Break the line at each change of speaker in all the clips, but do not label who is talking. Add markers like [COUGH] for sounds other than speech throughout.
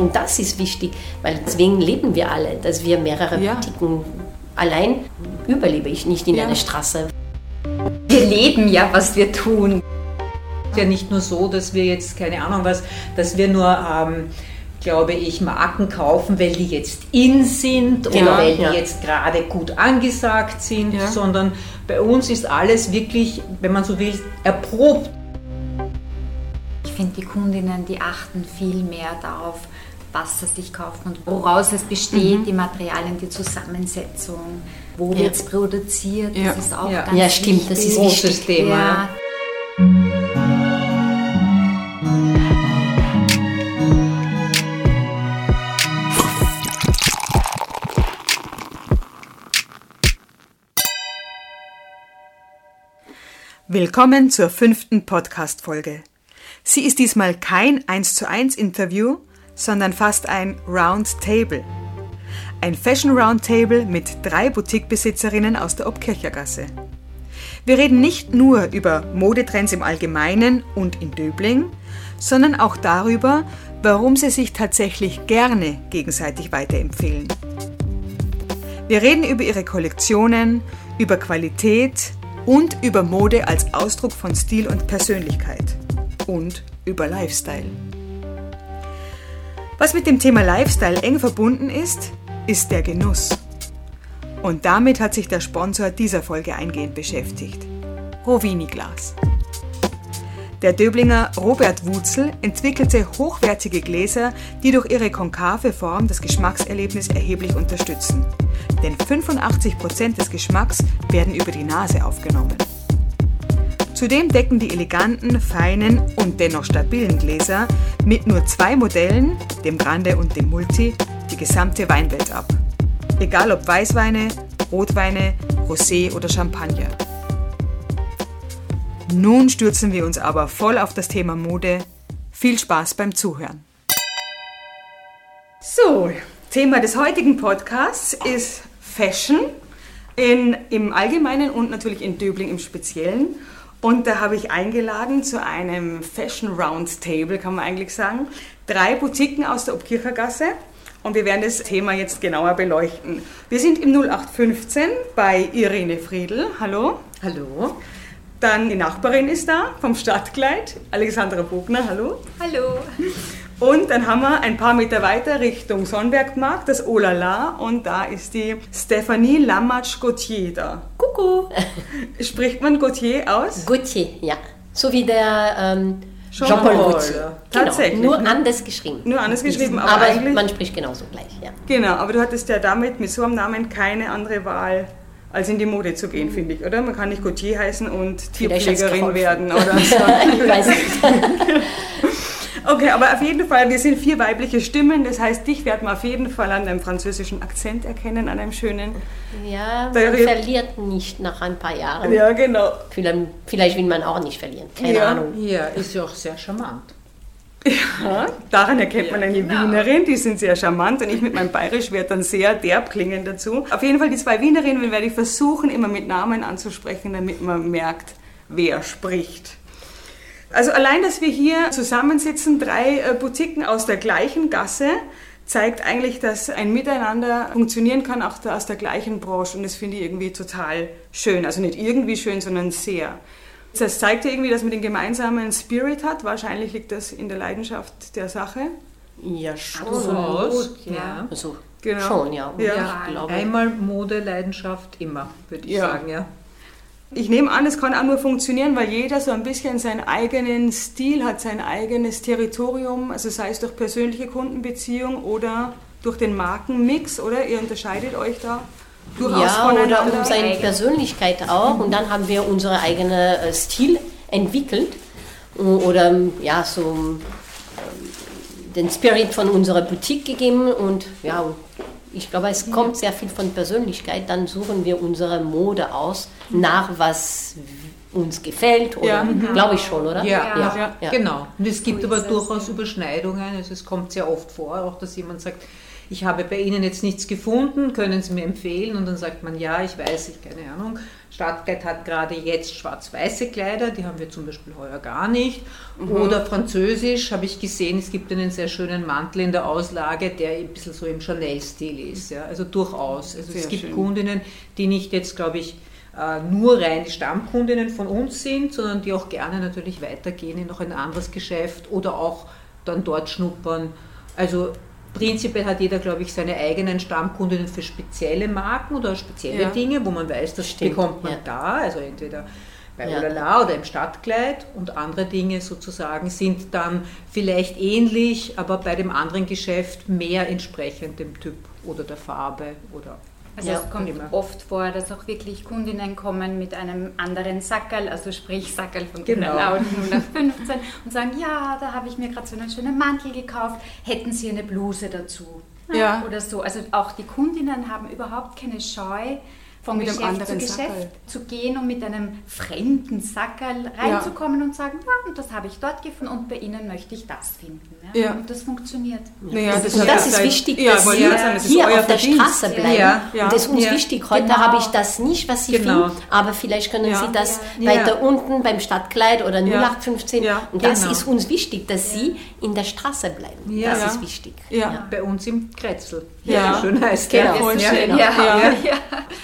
Und das ist wichtig, weil deswegen leben wir alle, dass wir mehrere ja. Boutiquen allein überlebe ich nicht in ja. einer Straße.
Wir leben ja, was wir tun. Es ist ja nicht nur so, dass wir jetzt, keine Ahnung was, dass wir nur, ähm, glaube ich, Marken kaufen, weil die jetzt in sind oder ja, weil die ja. jetzt gerade gut angesagt sind, ja. sondern bei uns ist alles wirklich, wenn man so will, erprobt.
Ich finde, die Kundinnen, die achten viel mehr darauf, was sie sich kaufen und woraus es besteht, mhm. die Materialien, die Zusammensetzung, wo ja. wird es produziert,
ja. das ist auch ja. ganz Ja, stimmt, wichtig. das ist ein großes Thema. Ja.
Willkommen zur fünften Podcast-Folge. Sie ist diesmal kein 1 zu 1 Interview, sondern fast ein Round Table. Ein Fashion Roundtable mit drei Boutiquebesitzerinnen aus der Obkirchergasse. Wir reden nicht nur über Modetrends im Allgemeinen und in Döbling, sondern auch darüber, warum sie sich tatsächlich gerne gegenseitig weiterempfehlen. Wir reden über ihre Kollektionen, über Qualität und über Mode als Ausdruck von Stil und Persönlichkeit und über Lifestyle. Was mit dem Thema Lifestyle eng verbunden ist, ist der Genuss. Und damit hat sich der Sponsor dieser Folge eingehend beschäftigt. Rovini Glas. Der Döblinger Robert Wutzel entwickelte hochwertige Gläser, die durch ihre konkave Form das Geschmackserlebnis erheblich unterstützen. Denn 85% des Geschmacks werden über die Nase aufgenommen. Zudem decken die eleganten, feinen und dennoch stabilen Gläser mit nur zwei Modellen, dem Grande und dem Multi, die gesamte Weinwelt ab. Egal ob Weißweine, Rotweine, Rosé oder Champagner. Nun stürzen wir uns aber voll auf das Thema Mode. Viel Spaß beim Zuhören. So, Thema des heutigen Podcasts ist Fashion in, im Allgemeinen und natürlich in Döbling im Speziellen. Und da habe ich eingeladen zu einem Fashion Roundtable, kann man eigentlich sagen. Drei Boutiquen aus der Obkirchergasse. Und wir werden das Thema jetzt genauer beleuchten. Wir sind im 0815 bei Irene Friedl. Hallo.
Hallo.
Dann die Nachbarin ist da vom Stadtkleid, Alexandra Bogner. Hallo.
Hallo.
Und dann haben wir ein paar Meter weiter Richtung Sonnbergmarkt, das Olala. Und da ist die Stephanie Lamatsch-Gauthier da.
Kuckuck. [LAUGHS]
Spricht man Gauthier aus?
Gauthier, ja. So wie der ähm, Jean-Paul Jean Gauthier. Genau.
Tatsächlich.
Nur ne? anders geschrieben.
Nur anders geschrieben, aber,
aber eigentlich, man spricht genauso gleich, ja.
Genau, aber du hattest ja damit mit so einem Namen keine andere Wahl als in die Mode zu gehen, finde ich, oder? Man kann nicht Gauthier heißen und Tierpflegerin werden oder so. [LAUGHS] ich weiß nicht. [LAUGHS] Okay, aber auf jeden Fall, wir sind vier weibliche Stimmen. Das heißt, dich werden wir auf jeden Fall an deinem französischen Akzent erkennen, an einem schönen.
Ja, man verliert nicht nach ein paar Jahren.
Ja, genau.
Vielleicht, vielleicht will man auch nicht verlieren. Keine
ja.
Ahnung.
Ja, ist ja auch sehr charmant.
Ja, daran erkennt man eine genau. Wienerin, die sind sehr charmant und ich mit meinem Bayerisch werde dann sehr derb klingen dazu. Auf jeden Fall die zwei Wienerinnen werde ich versuchen, immer mit Namen anzusprechen, damit man merkt, wer spricht. Also allein, dass wir hier zusammensitzen, drei äh, Boutiquen aus der gleichen Gasse, zeigt eigentlich, dass ein Miteinander funktionieren kann, auch aus der gleichen Branche. Und das finde ich irgendwie total schön. Also nicht irgendwie schön, sondern sehr. Das zeigt ja irgendwie, dass man den gemeinsamen Spirit hat. Wahrscheinlich liegt das in der Leidenschaft der Sache.
Ja, schon.
Absolut, ja.
Also, genau. Schon, ja.
ja. ja. Einmal Mode, Leidenschaft, immer, würde ich ja. sagen, ja.
Ich nehme an, es kann auch nur funktionieren, weil jeder so ein bisschen seinen eigenen Stil hat, sein eigenes Territorium, also sei es durch persönliche Kundenbeziehung oder durch den Markenmix, oder? Ihr unterscheidet euch da
durchaus ja, voneinander. oder um seine Persönlichkeit auch. Und dann haben wir unseren eigenen äh, Stil entwickelt oder ja, so ähm, den Spirit von unserer Boutique gegeben und ja, ich glaube, es kommt sehr viel von Persönlichkeit. Dann suchen wir unsere Mode aus, nach was uns gefällt, oder ja. Mhm. glaube ich schon, oder?
Ja, ja. ja. genau. Und es gibt aber durchaus Überschneidungen. Also es kommt sehr oft vor, auch dass jemand sagt, ich habe bei Ihnen jetzt nichts gefunden, können Sie mir empfehlen? Und dann sagt man, ja, ich weiß, ich keine Ahnung, Stadtkleid hat gerade jetzt schwarz-weiße Kleider, die haben wir zum Beispiel heuer gar nicht. Oder französisch habe ich gesehen, es gibt einen sehr schönen Mantel in der Auslage, der ein bisschen so im Chanel-Stil ist. Ja? Also durchaus. Also
Sehr
es gibt
schön.
Kundinnen, die nicht jetzt, glaube ich, äh, nur rein die Stammkundinnen von uns sind, sondern die auch gerne natürlich weitergehen in noch ein anderes Geschäft oder auch dann dort schnuppern. Also prinzipiell hat jeder, glaube ich, seine eigenen Stammkundinnen für spezielle Marken oder spezielle
Ja.
Dinge, wo man weiß, das
Stimmt,
bekommt man
ja.
da, also entweder bei
Ja.
Olala oder im Stadtkleid und andere Dinge sozusagen sind dann vielleicht ähnlich, aber bei dem anderen Geschäft mehr entsprechend dem Typ oder der Farbe oder
Also
Ja,
es kommt
immer.
oft vor, dass auch wirklich Kundinnen kommen mit einem anderen Sackerl, also sprich Sackerl von
Genau.
genau. [LAUGHS] 0815 und sagen, ja, da habe ich mir gerade so einen schönen Mantel gekauft, hätten Sie eine Bluse dazu?
Ja.
Oder so. Also auch die Kundinnen haben überhaupt keine Scheu, vom
Mit einem
Geschäft zu
anderen
Geschäft
Sackerl.
zu gehen und mit einem fremden Sackerl reinzukommen und sagen, ja, und das habe ich dort gefunden und bei Ihnen möchte ich das finden. Ja?
Ja.
Und das funktioniert.
Naja,
Und
hat
das
ja
ist wichtig,
ja,
dass Sie
sagen, das
hier auf der
Verdienst.
Straße bleiben.
Ja,
ja.
Und das ist uns
Ja.
wichtig. Heute
Genau.
habe ich das nicht, was Sie
Genau.
finden, aber vielleicht können
Ja.
Sie das
Ja.
weiter unten beim Stadtkleid oder 0815.
Ja.
Und das
Genau.
ist uns wichtig, dass Sie in der Straße bleiben.
Ja.
Das
Ja.
ist wichtig.
Ja.
bei uns im Kretzel.
Ja.
schön heißt.
Genau.
Ja. Ja.
schön.
Ja,
Ja.
ja.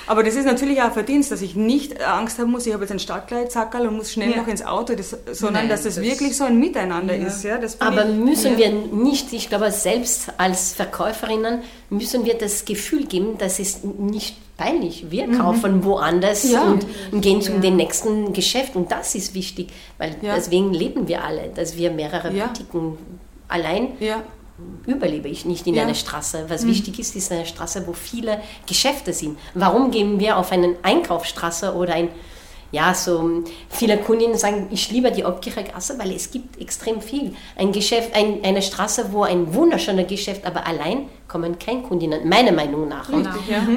Aber das ist natürlich auch ein Verdienst, dass ich nicht Angst haben muss, ich habe jetzt ein Stadtkleidsackerl und muss schnell
Ja.
noch ins Auto, das, sondern
Nein,
dass das,
das-
wirklich so ein Miteinander
Ja.
ist. Ja,
Aber
ich-
müssen
ja.
wir nicht, ich glaube, selbst als Verkäuferinnen müssen wir das Gefühl geben, dass es nicht peinlich. Wir kaufen woanders
Mhm. Ja.
und, und gehen zum den nächsten Geschäft und das ist wichtig, weil
Ja.
deswegen leben wir alle, dass wir mehrere
Ja.
Boutiquen allein
Ja,
überlebe ich nicht in
Ja. Mhm.
einer Straße. Was wichtig ist, ist eine Straße, wo viele Geschäfte sind. Warum gehen wir auf eine Einkaufsstraße oder ein, ja, so viele Kundinnen sagen, ich liebe die Obkircher Gasse, weil es gibt extrem viel. Ein Geschäft, ein, eine Straße, wo ein wunderschöner Geschäft, aber allein kommen keine Kundinnen, meiner Meinung nach. Und,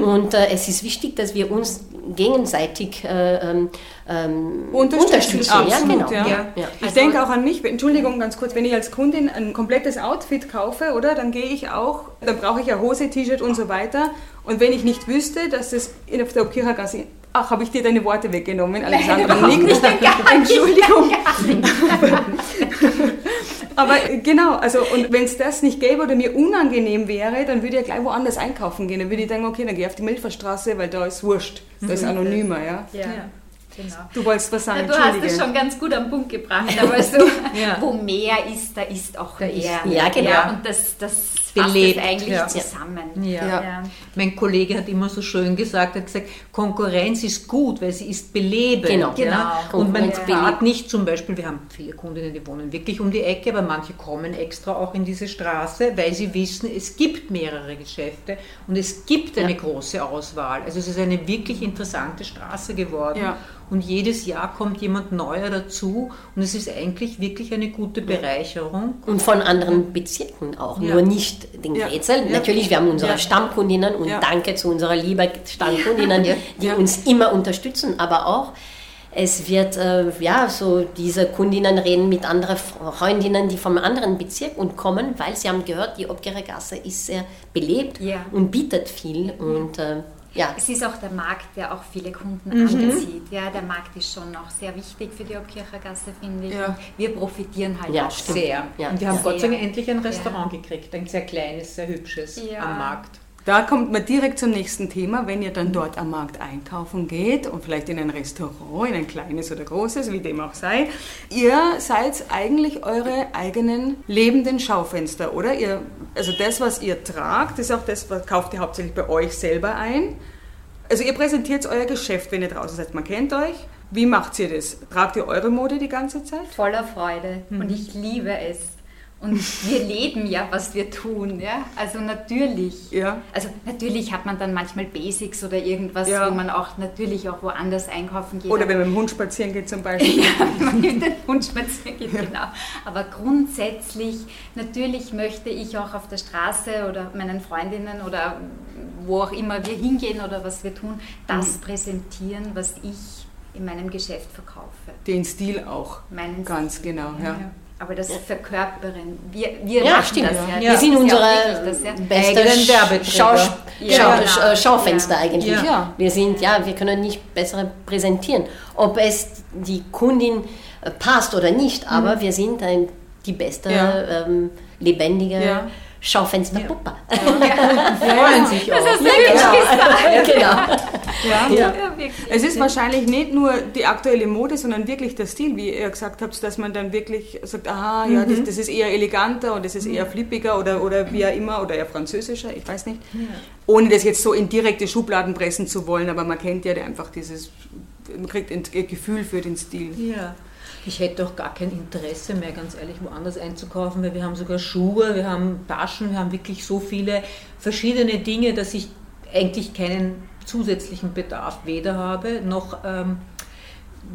und äh, es ist wichtig, dass wir uns gegenseitig äh, ähm, ähm,
Unterstützen,
Ja,
absolut,
genau.
ja.
Ja. Ja.
Ich denke auch an mich, Entschuldigung ganz kurz, wenn ich als Kundin ein komplettes Outfit kaufe, oder, dann gehe ich auch, dann brauche ich ja Hose, T-Shirt und so weiter. Und wenn ich nicht wüsste, dass das in auf der Obkirchergasse, ach, habe ich dir deine Worte weggenommen, Alexandra? [LAUGHS] Nickt. Entschuldigung. Aber äh, genau, also und wenn es das nicht gäbe oder mir unangenehm wäre, dann würde ich ja gleich woanders einkaufen gehen. Dann würde ich denken, okay, dann gehe ich auf die Milferstraße, weil da ist wurscht. Da ist anonymer, ja.
Ja, genau.
Du wolltest was sagen,
Ja, du hast es schon ganz gut am Punkt gebracht, [LAUGHS] aber so,
Ja.
wo mehr ist, da ist auch mehr.
ja, genau.
und das, das
Belebt,
es eigentlich
ja.
zusammen.
Ja.
Ja.
Mein Kollege hat immer so schön gesagt, er hat gesagt, Konkurrenz ist gut, weil sie ist belebend.
Genau.
Ja?
Genau.
Und man
belebt.
nicht zum Beispiel, wir haben viele Kundinnen, die wohnen wirklich um die Ecke, aber manche kommen extra auch in diese Straße, weil sie wissen, es gibt mehrere Geschäfte und es gibt eine große Auswahl. Also es ist eine wirklich interessante Straße geworden.
Ja.
Und jedes Jahr kommt jemand neuer dazu und es ist eigentlich wirklich eine gute Bereicherung.
Und von anderen Bezirken auch,
Ja.
nur nicht den
Ja.
Grätzel.
Ja.
Natürlich, wir haben unsere
Ja.
Stammkundinnen und danke zu unserer lieben Stammkundinnen, die uns immer unterstützen, aber auch es wird, äh, ja, so diese Kundinnen reden mit anderen Freundinnen, die vom anderen Bezirk und kommen, weil sie haben gehört, die Obgerer Gasse ist sehr belebt
Ja.
und bietet viel und äh, ja,
Es ist auch der Markt, der auch viele Kunden
Mhm.
anzieht. Ja, der Markt ist schon noch sehr wichtig für die Obkirchergasse, finde ich.
Ja.
Wir profitieren halt
Ja,
auch
stimmt.
Sehr.
Ja.
Und wir haben
Sehr.
Gott sei Dank endlich ein Restaurant gekriegt, ein sehr kleines, sehr hübsches
Ja.
am Markt.
Da kommt man direkt zum nächsten Thema, wenn ihr dann dort am Markt einkaufen geht und vielleicht in ein Restaurant, in ein kleines oder großes, wie dem auch sei. Ihr seid eigentlich eure eigenen lebenden Schaufenster, oder? Ihr, also das, was ihr tragt, ist auch das, was kauft ihr hauptsächlich bei euch selber ein. Also ihr präsentiert euer Geschäft, wenn ihr draußen seid. Man kennt euch. Wie macht ihr das? Tragt ihr eure Mode die ganze Zeit?
voller Freude
Mhm.
und ich liebe es. Und wir leben ja, was wir tun, ja. Also natürlich.
Ja.
Also natürlich hat man dann manchmal Basics oder irgendwas,
Ja.
wo man auch natürlich auch woanders einkaufen geht.
Oder wenn man mit dem Hund spazieren geht zum Beispiel. [LAUGHS]
ja, wenn man mit den Hund spazieren geht, genau. Aber grundsätzlich, natürlich möchte ich auch auf der Straße oder meinen Freundinnen oder wo auch immer wir hingehen oder was wir tun, das
Mhm.
präsentieren, was ich in meinem Geschäft verkaufe.
Den Stil auch.
Meinen
Ganz genau, ja.
Aber das Verkörpern, wir, wir
Ja,
machen
stimmt.
das ja.
Wir
Das
sind
ja
unsere
das, ja.
beste
Eigenen
Sch-
Werbeträger.
Schaus Schau,
genau.
Sch- äh, Schaufenster
Ja.
eigentlich.
Ja.
Wir sind, ja, wir können nicht besser präsentieren. Ob es die Kundin äh, passt oder nicht, aber wir sind ein, die beste
Ja.
ähm, lebendige
Ja.
Schaufensterpuppe.
freuen sich auch.
Das ist wirklich
genau.
Ja.
Ja.
Ja, wirklich.
Es ist wahrscheinlich nicht nur die aktuelle Mode, sondern wirklich der Stil, wie ihr gesagt habt, dass man dann wirklich sagt, aha, ja, das, das ist eher eleganter und das ist eher flippiger oder, oder wie auch immer oder eher französischer, ich weiß nicht. Ohne das jetzt so in direkte Schubladen pressen zu wollen, aber man kennt ja einfach dieses, man kriegt ein Gefühl für den Stil.
Ja. Ich hätte auch gar kein Interesse mehr, ganz ehrlich, woanders einzukaufen, weil wir haben sogar Schuhe, wir haben Taschen, wir haben wirklich so viele verschiedene Dinge, dass ich eigentlich keinen zusätzlichen Bedarf weder habe, noch ähm,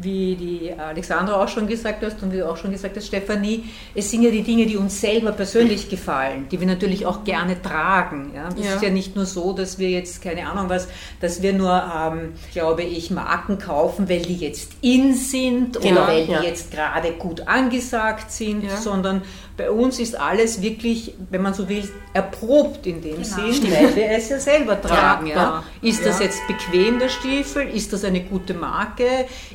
wie die Alexandra auch schon gesagt hast und wie du auch schon gesagt hast, Stefanie, es sind ja die Dinge, die uns selber persönlich gefallen, die wir natürlich auch gerne tragen. Ja? Es
Ja.
ist ja nicht nur so, dass wir jetzt, keine Ahnung was, dass wir nur, ähm, glaube ich, Marken kaufen, weil die jetzt in sind
Genau,
oder weil die
ja.
jetzt gerade gut angesagt sind, sondern bei uns ist alles wirklich, wenn man so will, erprobt in dem
Genau.
Sinn, weil wir es ja selber tragen. Ja,
ja.
Ist das jetzt bequem, der Stiefel? Ist das eine gute Marke?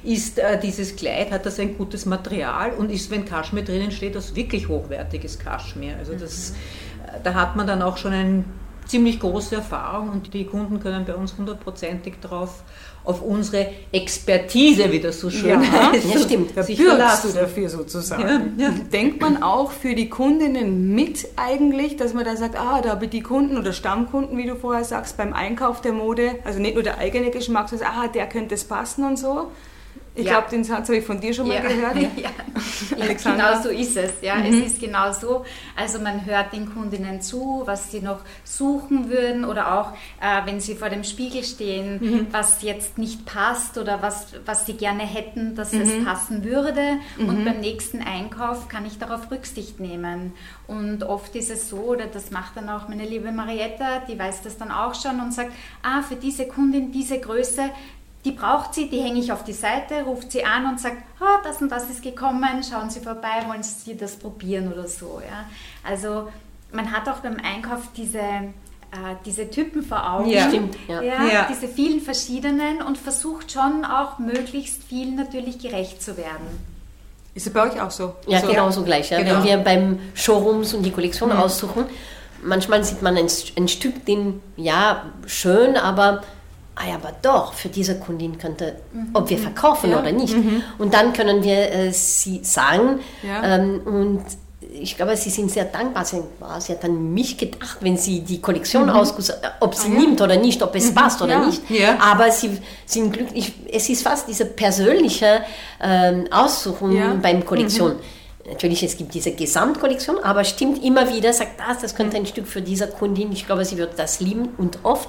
Ist äh, dieses Kleid, hat das ein gutes Material? Und ist, wenn Kaschmir drinnen steht, das wirklich hochwertiges Kaschmir? Also das, äh, da hat man dann auch schon eine ziemlich große Erfahrung und die Kunden können bei uns hundertprozentig drauf auf unsere Expertise, wie das so schön
Ja,
heißt,
ja, stimmt.
Da bürgst du dafür sozusagen.
Ja, ja.
Denkt man auch für die Kundinnen mit eigentlich, dass man da sagt, ah, da habe ich die Kunden oder Stammkunden, wie du vorher sagst, beim Einkauf der Mode, also nicht nur der eigene Geschmack, sondern ah, der könnte es passen und so. Ich
Ja.
glaube, den Satz habe ich von dir schon mal
Ja,
gehört. [LAUGHS]
ja.
Alexandra?
Genau so ist es. Ja. Es ist genau so. Also man hört den Kundinnen zu, was sie noch suchen würden oder auch, äh, wenn sie vor dem Spiegel stehen, was jetzt nicht passt oder was, was sie gerne hätten, dass es passen würde. Und beim nächsten Einkauf kann ich darauf Rücksicht nehmen. Und oft ist es so, oder das macht dann auch meine liebe Marietta, die weiß das dann auch schon und sagt, ah, für diese Kundin diese Größe, die braucht sie, die hänge ich auf die Seite, ruft sie an und sagt, ah, das und das ist gekommen, schauen Sie vorbei, wollen Sie das probieren oder so. Ja? Also man hat auch beim Einkauf diese, äh, diese Typen vor Augen,
Ja.
Stimmt, ja.
Ja,
Ja.
diese vielen verschiedenen und versucht schon auch möglichst vielen natürlich gerecht zu werden.
Ist es bei euch auch so?
Ja,
so.
genau so gleich. Ja.
Genau.
Wenn wir beim Showrooms und die Kollektion aussuchen, manchmal sieht man ein, ein Stück, den, ja, schön, aber, ah ja, aber doch, für diese Kundin könnte, ob wir verkaufen
Ja.
oder nicht. Und dann können wir äh, sie sagen
Ja.
ähm, und ich glaube, sie sind sehr dankbar. Sie, ah, hat an mich gedacht, wenn sie die Kollektion ausgesucht ob sie
Ah, ja.
nimmt oder nicht, ob es passt oder
Ja.
nicht.
Ja.
Aber sie sind glücklich. Es ist fast diese persönliche ähm, Aussuchung beim Kollektion. Natürlich, es gibt diese Gesamtkollektion, aber stimmt immer wieder, sagt das, das könnte ein Stück für diese Kundin. Ich glaube, sie wird das lieben und oft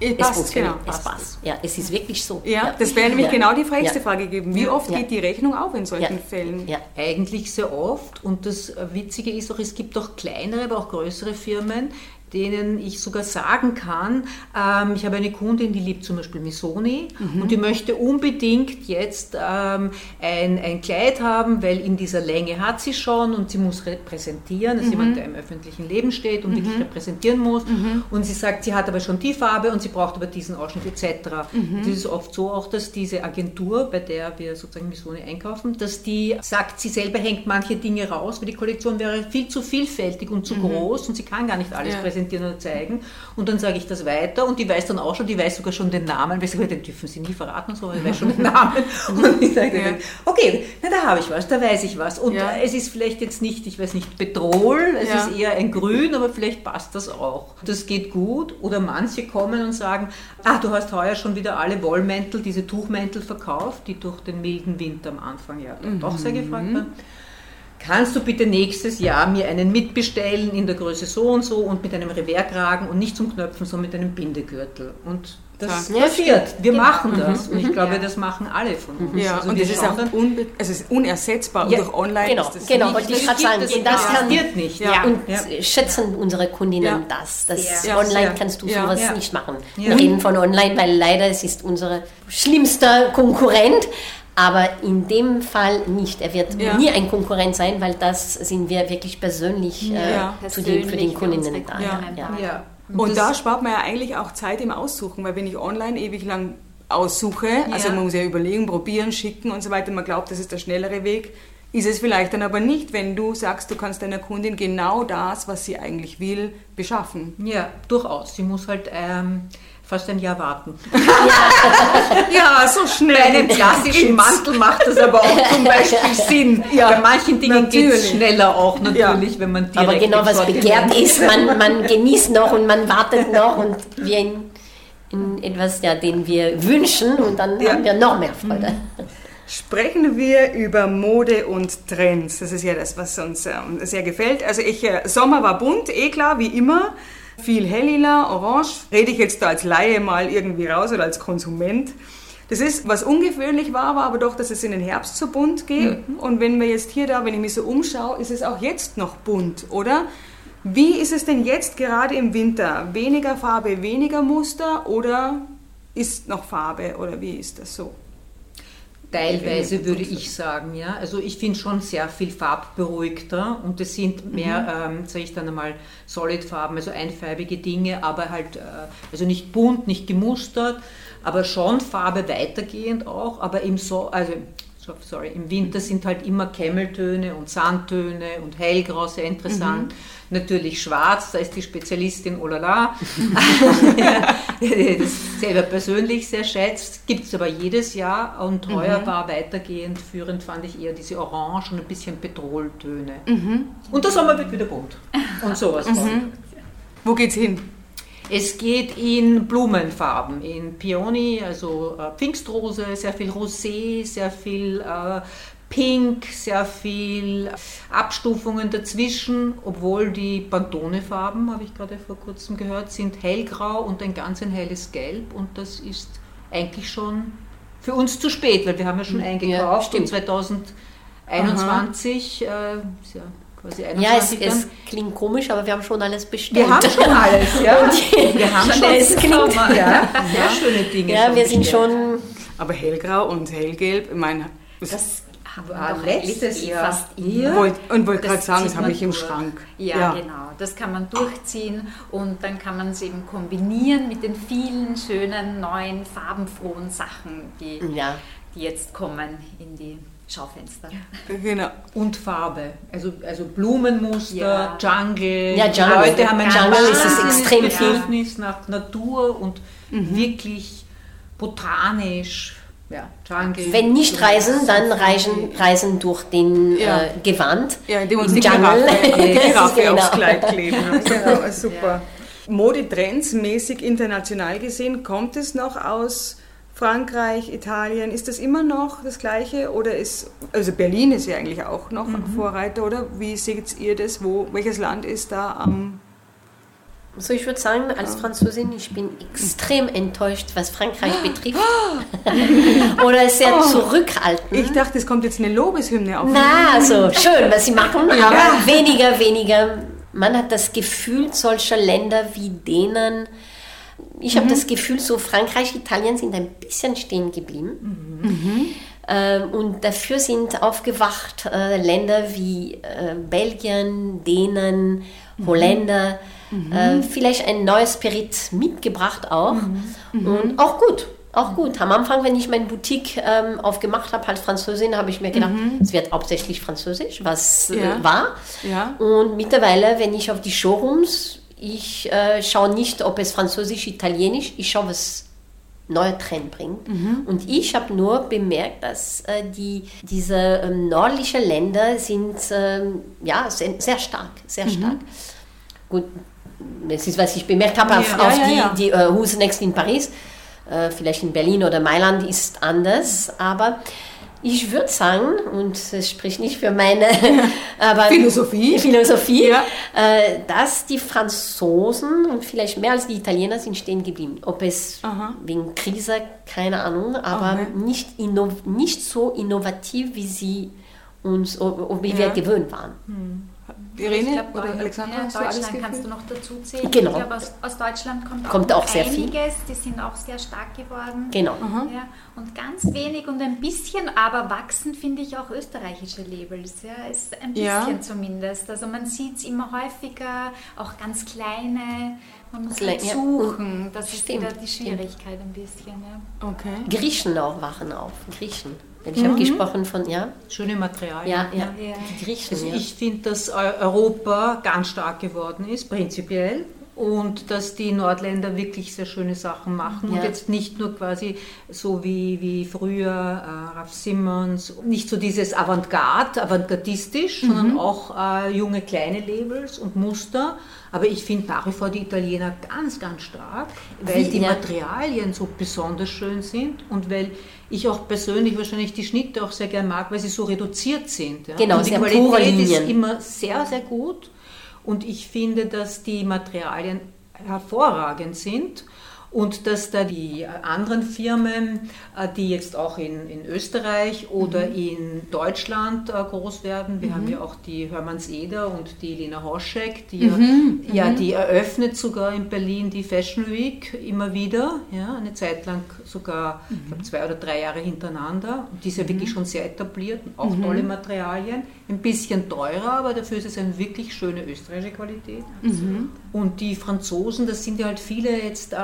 Es passt,
funktioniert.
genau.
Es passt. Ja, es ist wirklich so.
Ja, das wäre nämlich
Ja.
genau die nächste
Ja.
Frage geben. Wie oft
Ja.
geht die Rechnung auf in solchen
Ja.
Fällen?
Ja.
Eigentlich sehr oft und das Witzige ist auch, es gibt auch kleinere, aber auch größere Firmen, denen ich sogar sagen kann, ähm, ich habe eine Kundin, die liebt zum Beispiel Missoni und die möchte unbedingt jetzt ähm, ein, ein Kleid haben, weil in dieser Länge hat sie schon und sie muss repräsentieren, ist jemand, der im öffentlichen Leben steht und wirklich repräsentieren muss. Und sie sagt, sie hat aber schon die Farbe und sie braucht aber diesen Ausschnitt etc. Das ist oft so auch, dass diese Agentur, bei der wir sozusagen Missoni einkaufen, dass die sagt, sie selber hängt manche Dinge raus, weil die Kollektion wäre viel zu vielfältig und zu groß und sie kann gar nicht alles
Ja.
präsentieren oder zeigen. Und dann sage ich das weiter und die weiß dann auch schon, die weiß sogar schon den Namen, weil sie den dürfen sie nie verraten und so, aber die weiß schon den Namen. [LAUGHS] Und ich sage dann, okay, na, da habe ich was, da weiß ich was. Und
Ja.
es ist vielleicht jetzt nicht, ich weiß nicht, Petrol, es
Ja.
ist eher ein Grün, aber vielleicht passt das auch. Das geht gut. Oder manche kommen und sagen, ah, du hast heuer schon wieder alle Wollmäntel, diese Tuchmäntel verkauft, die durch den milden Winter am Anfang ja dann doch sehr gefragt waren. Kannst du bitte nächstes Jahr mir einen mitbestellen in der Größe so und so und mit einem Revers-Kragen und nicht zum Knöpfen, sondern mit einem Bindegürtel? Und das
Ja,
passiert. Wir
Genau.
machen das. Und ich glaube,
Ja.
das machen alle von uns.
Ja,
Also
und das ist auch unbe also es ist unersetzbar.
Ja,
und durch Online
Genau,
ist das
genau,
nicht-
wollte ich
das
gerade sagen. das
das
kann,
existiert nicht.
Ja.
und
Ja.
schätzen unsere Kundinnen
Ja.
das. das online kannst du
Ja.
sowas
Ja.
nicht machen.
Ja.
Wir reden von online, weil leider es ist unser schlimmster Konkurrent. Aber in dem Fall nicht. Er wird
Ja.
nie ein Konkurrent sein, weil das sind wir wirklich persönlich äh,
Ja.
zu den, für den Kundinnen da. Ja.
Ja.
Und da spart man ja eigentlich auch Zeit im Aussuchen, weil wenn ich online ewig lang aussuche, also man muss ja überlegen, probieren, schicken und so weiter, man glaubt, das ist der schnellere Weg, ist es vielleicht dann aber nicht, wenn du sagst, du kannst deiner Kundin genau das, was sie eigentlich will, beschaffen.
Ja, durchaus. Sie muss halt ähm, fast ein Jahr warten. [LAUGHS]
Ja, so schnell.
Bei einem klassischen Mantel macht das aber auch zum Beispiel Sinn.
Ja,
Bei manchen Dingen geht es schneller auch natürlich, wenn man direkt
Aber genau was begehrt ist, man, man [LAUGHS] genießt noch und man wartet noch und wir in, in etwas, ja, den wir wünschen und dann
Ja.
haben wir noch mehr Freude.
Sprechen wir über Mode und Trends. Das ist ja das, was uns ähm, sehr gefällt. Also ich, äh, Sommer war bunt, eh klar, wie immer. Viel hellila, orange. Rede ich jetzt da als Laie mal irgendwie raus oder als Konsument. Das ist, was ungewöhnlich war, war aber doch, dass es in den Herbst so bunt geht. Und wenn wir jetzt hier da, wenn ich mich so umschaue, ist es auch jetzt noch bunt, oder? Wie ist es denn jetzt gerade im Winter? Weniger Farbe, weniger Muster oder ist noch Farbe oder wie ist das so?
Teilweise würde ich sagen, ja. Also ich finde schon sehr viel farbberuhigter und es sind mehr, ähm, sage ich dann einmal, Solidfarben, also einfarbige Dinge, aber halt, äh, also nicht bunt, nicht gemustert, aber schon Farbe weitergehend auch, aber im so, also so- sorry, im Winter sind halt immer Kämmeltöne und Sandtöne und Hellgrau sehr interessant. Natürlich schwarz, da ist die Spezialistin oh la la, [LAUGHS] [LAUGHS] das selber persönlich sehr schätzt. Gibt es aber jedes Jahr und heuer war weitergehend führend, fand ich eher diese Orange und ein bisschen Petroltöne. Und der Sommer wird wieder bunt. Und sowas.
Wo geht's hin?
Es geht in Blumenfarben, in Peony, also äh, Pfingstrose, sehr viel Rosé, sehr viel äh, Pink, sehr viel Abstufungen dazwischen, obwohl die Pantone-Farben, habe ich gerade vor kurzem gehört, sind hellgrau und ein ganz ein helles Gelb und das ist eigentlich schon für uns zu spät, weil wir haben ja schon eingekauft
stimmt.
und 2021, äh, ist ja quasi 21
Ja, es, es klingt komisch, aber wir haben schon alles bestellt.
Wir haben schon alles, ja. [LAUGHS] Wir haben schon
es klingt,
ja, sehr schöne Dinge.
ja, wir sind
bestellt.
schon
Aber hellgrau und hellgelb, ich meine, das
Das haben wir
War letztes Jahr.
fast
Ja.
immer.
wollt, und wollte gerade sagen, das habe ich im. Schrank.
Ja, genau. Das kann man durchziehen und dann kann man es eben kombinieren mit den vielen schönen, neuen, farbenfrohen Sachen, die,
ja.
die jetzt kommen in die Schaufenster.
Genau.
Und Farbe, also, also Blumenmuster,
Ja.
Jungle.
Ja, Jungle.
Leute haben ein
Jungle
ist es
extrem viel.
Bedürfnis nach Natur und wirklich botanisch. Ja, Jungle.
Wenn nicht reisen, dann reisen, reisen durch den
Ja.
äh, Gewand.
Ja, die uns
im
die
Jungle.
Giraffe, [LAUGHS] die Giraffe
Genau.
aufs Kleid kleben. [LAUGHS] Genau, super. Modetrends mäßig international gesehen, kommt es noch aus Frankreich, Italien? Ist das immer noch das Gleiche? Oder ist, also Berlin ist ja eigentlich auch noch ein Vorreiter, oder? Wie seht ihr das? Wo, welches Land ist da am
So, ich würde sagen, als Französin, ich bin extrem enttäuscht, was Frankreich betrifft. [LAUGHS] Oder sehr zurückhaltend.
Ich dachte, es kommt jetzt eine Lobeshymne auf.
Na, also schön, was sie machen, aber weniger, weniger. Man hat das Gefühl, solcher Länder wie denen, ich habe das Gefühl, so Frankreich, Italien sind ein bisschen stehen geblieben. Ähm, und dafür sind aufgewacht äh, Länder wie äh, Belgien, Dänen, Holländer, äh, vielleicht ein neues Spirit mitgebracht auch. Und auch gut. Auch gut. Am Anfang, wenn ich meine Boutique ähm, aufgemacht habe als Französin, habe ich mir gedacht, es wird hauptsächlich Französisch, was
Ja.
war.
Ja.
Und mittlerweile, wenn ich auf die Showrooms, ich äh, schaue nicht, ob es Französisch, Italienisch, ich schaue, was neuer Trend bringt. Und ich habe nur bemerkt, dass äh, die, diese ähm, nördlichen Länder sind ähm, ja, sehr, sehr stark, sehr stark. Gut, das ist, was ich bemerkt habe auf,
Ja,
auf
ja,
die,
ja.
die äh, Who's Next in Paris. Äh, vielleicht in Berlin oder Mailand ist anders, aber ich würde sagen, und es spricht nicht für meine [LAUGHS]
Philosophie.
Philosophie
Ja.
äh, dass die Franzosen und vielleicht mehr als die Italiener sind stehen geblieben. Ob es
Aha.
wegen Krise, keine Ahnung, aber
Okay.
nicht, inno nicht so innovativ, wie sie uns, wie wir
Ja.
gewöhnt waren.
Irene
glaub,
oder Alexandra,
ja,
hast du alles
Deutschland kannst du noch dazu zählen.
Genau.
Ich glaube, aus, aus Deutschland kommt,
Kommt
auch,
auch sehr viel.
einiges. Die sind auch sehr stark geworden.
Genau.
Ja, und ganz wenig und ein bisschen, aber wachsen finde ich auch österreichische Labels. Ja, ist ein bisschen
Ja.
zumindest. Also man sieht es immer häufiger, auch ganz kleine. Man muss
Klein-
halt suchen. Das ist
Stimmt,
wieder die Schwierigkeit ein bisschen. Ja.
Okay.
Griechen auch wachen auf. Griechen. Ich habe gesprochen von, ja,
Schöne Materialien.
ja, ja,
Ja.
die Griechen.
Also
ja.
ich finde, dass Eu- Europa ganz stark geworden ist, prinzipiell. Und dass die Nordländer wirklich sehr schöne Sachen machen.
Ja.
Und jetzt nicht nur quasi so wie, wie früher äh, Ralph Simmons, nicht so dieses Avantgarde, avantgardistisch, sondern auch äh, junge kleine Labels und Muster. Aber ich finde nach wie vor die Italiener ganz, ganz stark, weil
Wie-
die
ja.
Materialien so besonders schön sind und weil ich auch persönlich wahrscheinlich die Schnitte auch sehr gern mag, weil sie so reduziert sind. Ja.
Genau,
und die Qualität ist immer sehr, sehr gut und ich finde, dass die Materialien hervorragend sind und dass da die anderen Firmen, äh, die jetzt auch in, in Österreich oder
Mhm.
in Deutschland äh, groß werden, wir haben ja auch die Hörmanns Eder und die Lena Hoschek, die
Mhm.
ja, die eröffnet sogar in Berlin die Fashion Week immer wieder, ja, eine Zeit lang sogar ich glaub, zwei oder drei Jahre hintereinander. Und die ist ja wirklich schon sehr etabliert, auch tolle Materialien, ein bisschen teurer, aber dafür ist es eine wirklich schöne österreichische Qualität. Und die Franzosen, das sind ja halt viele jetzt äh,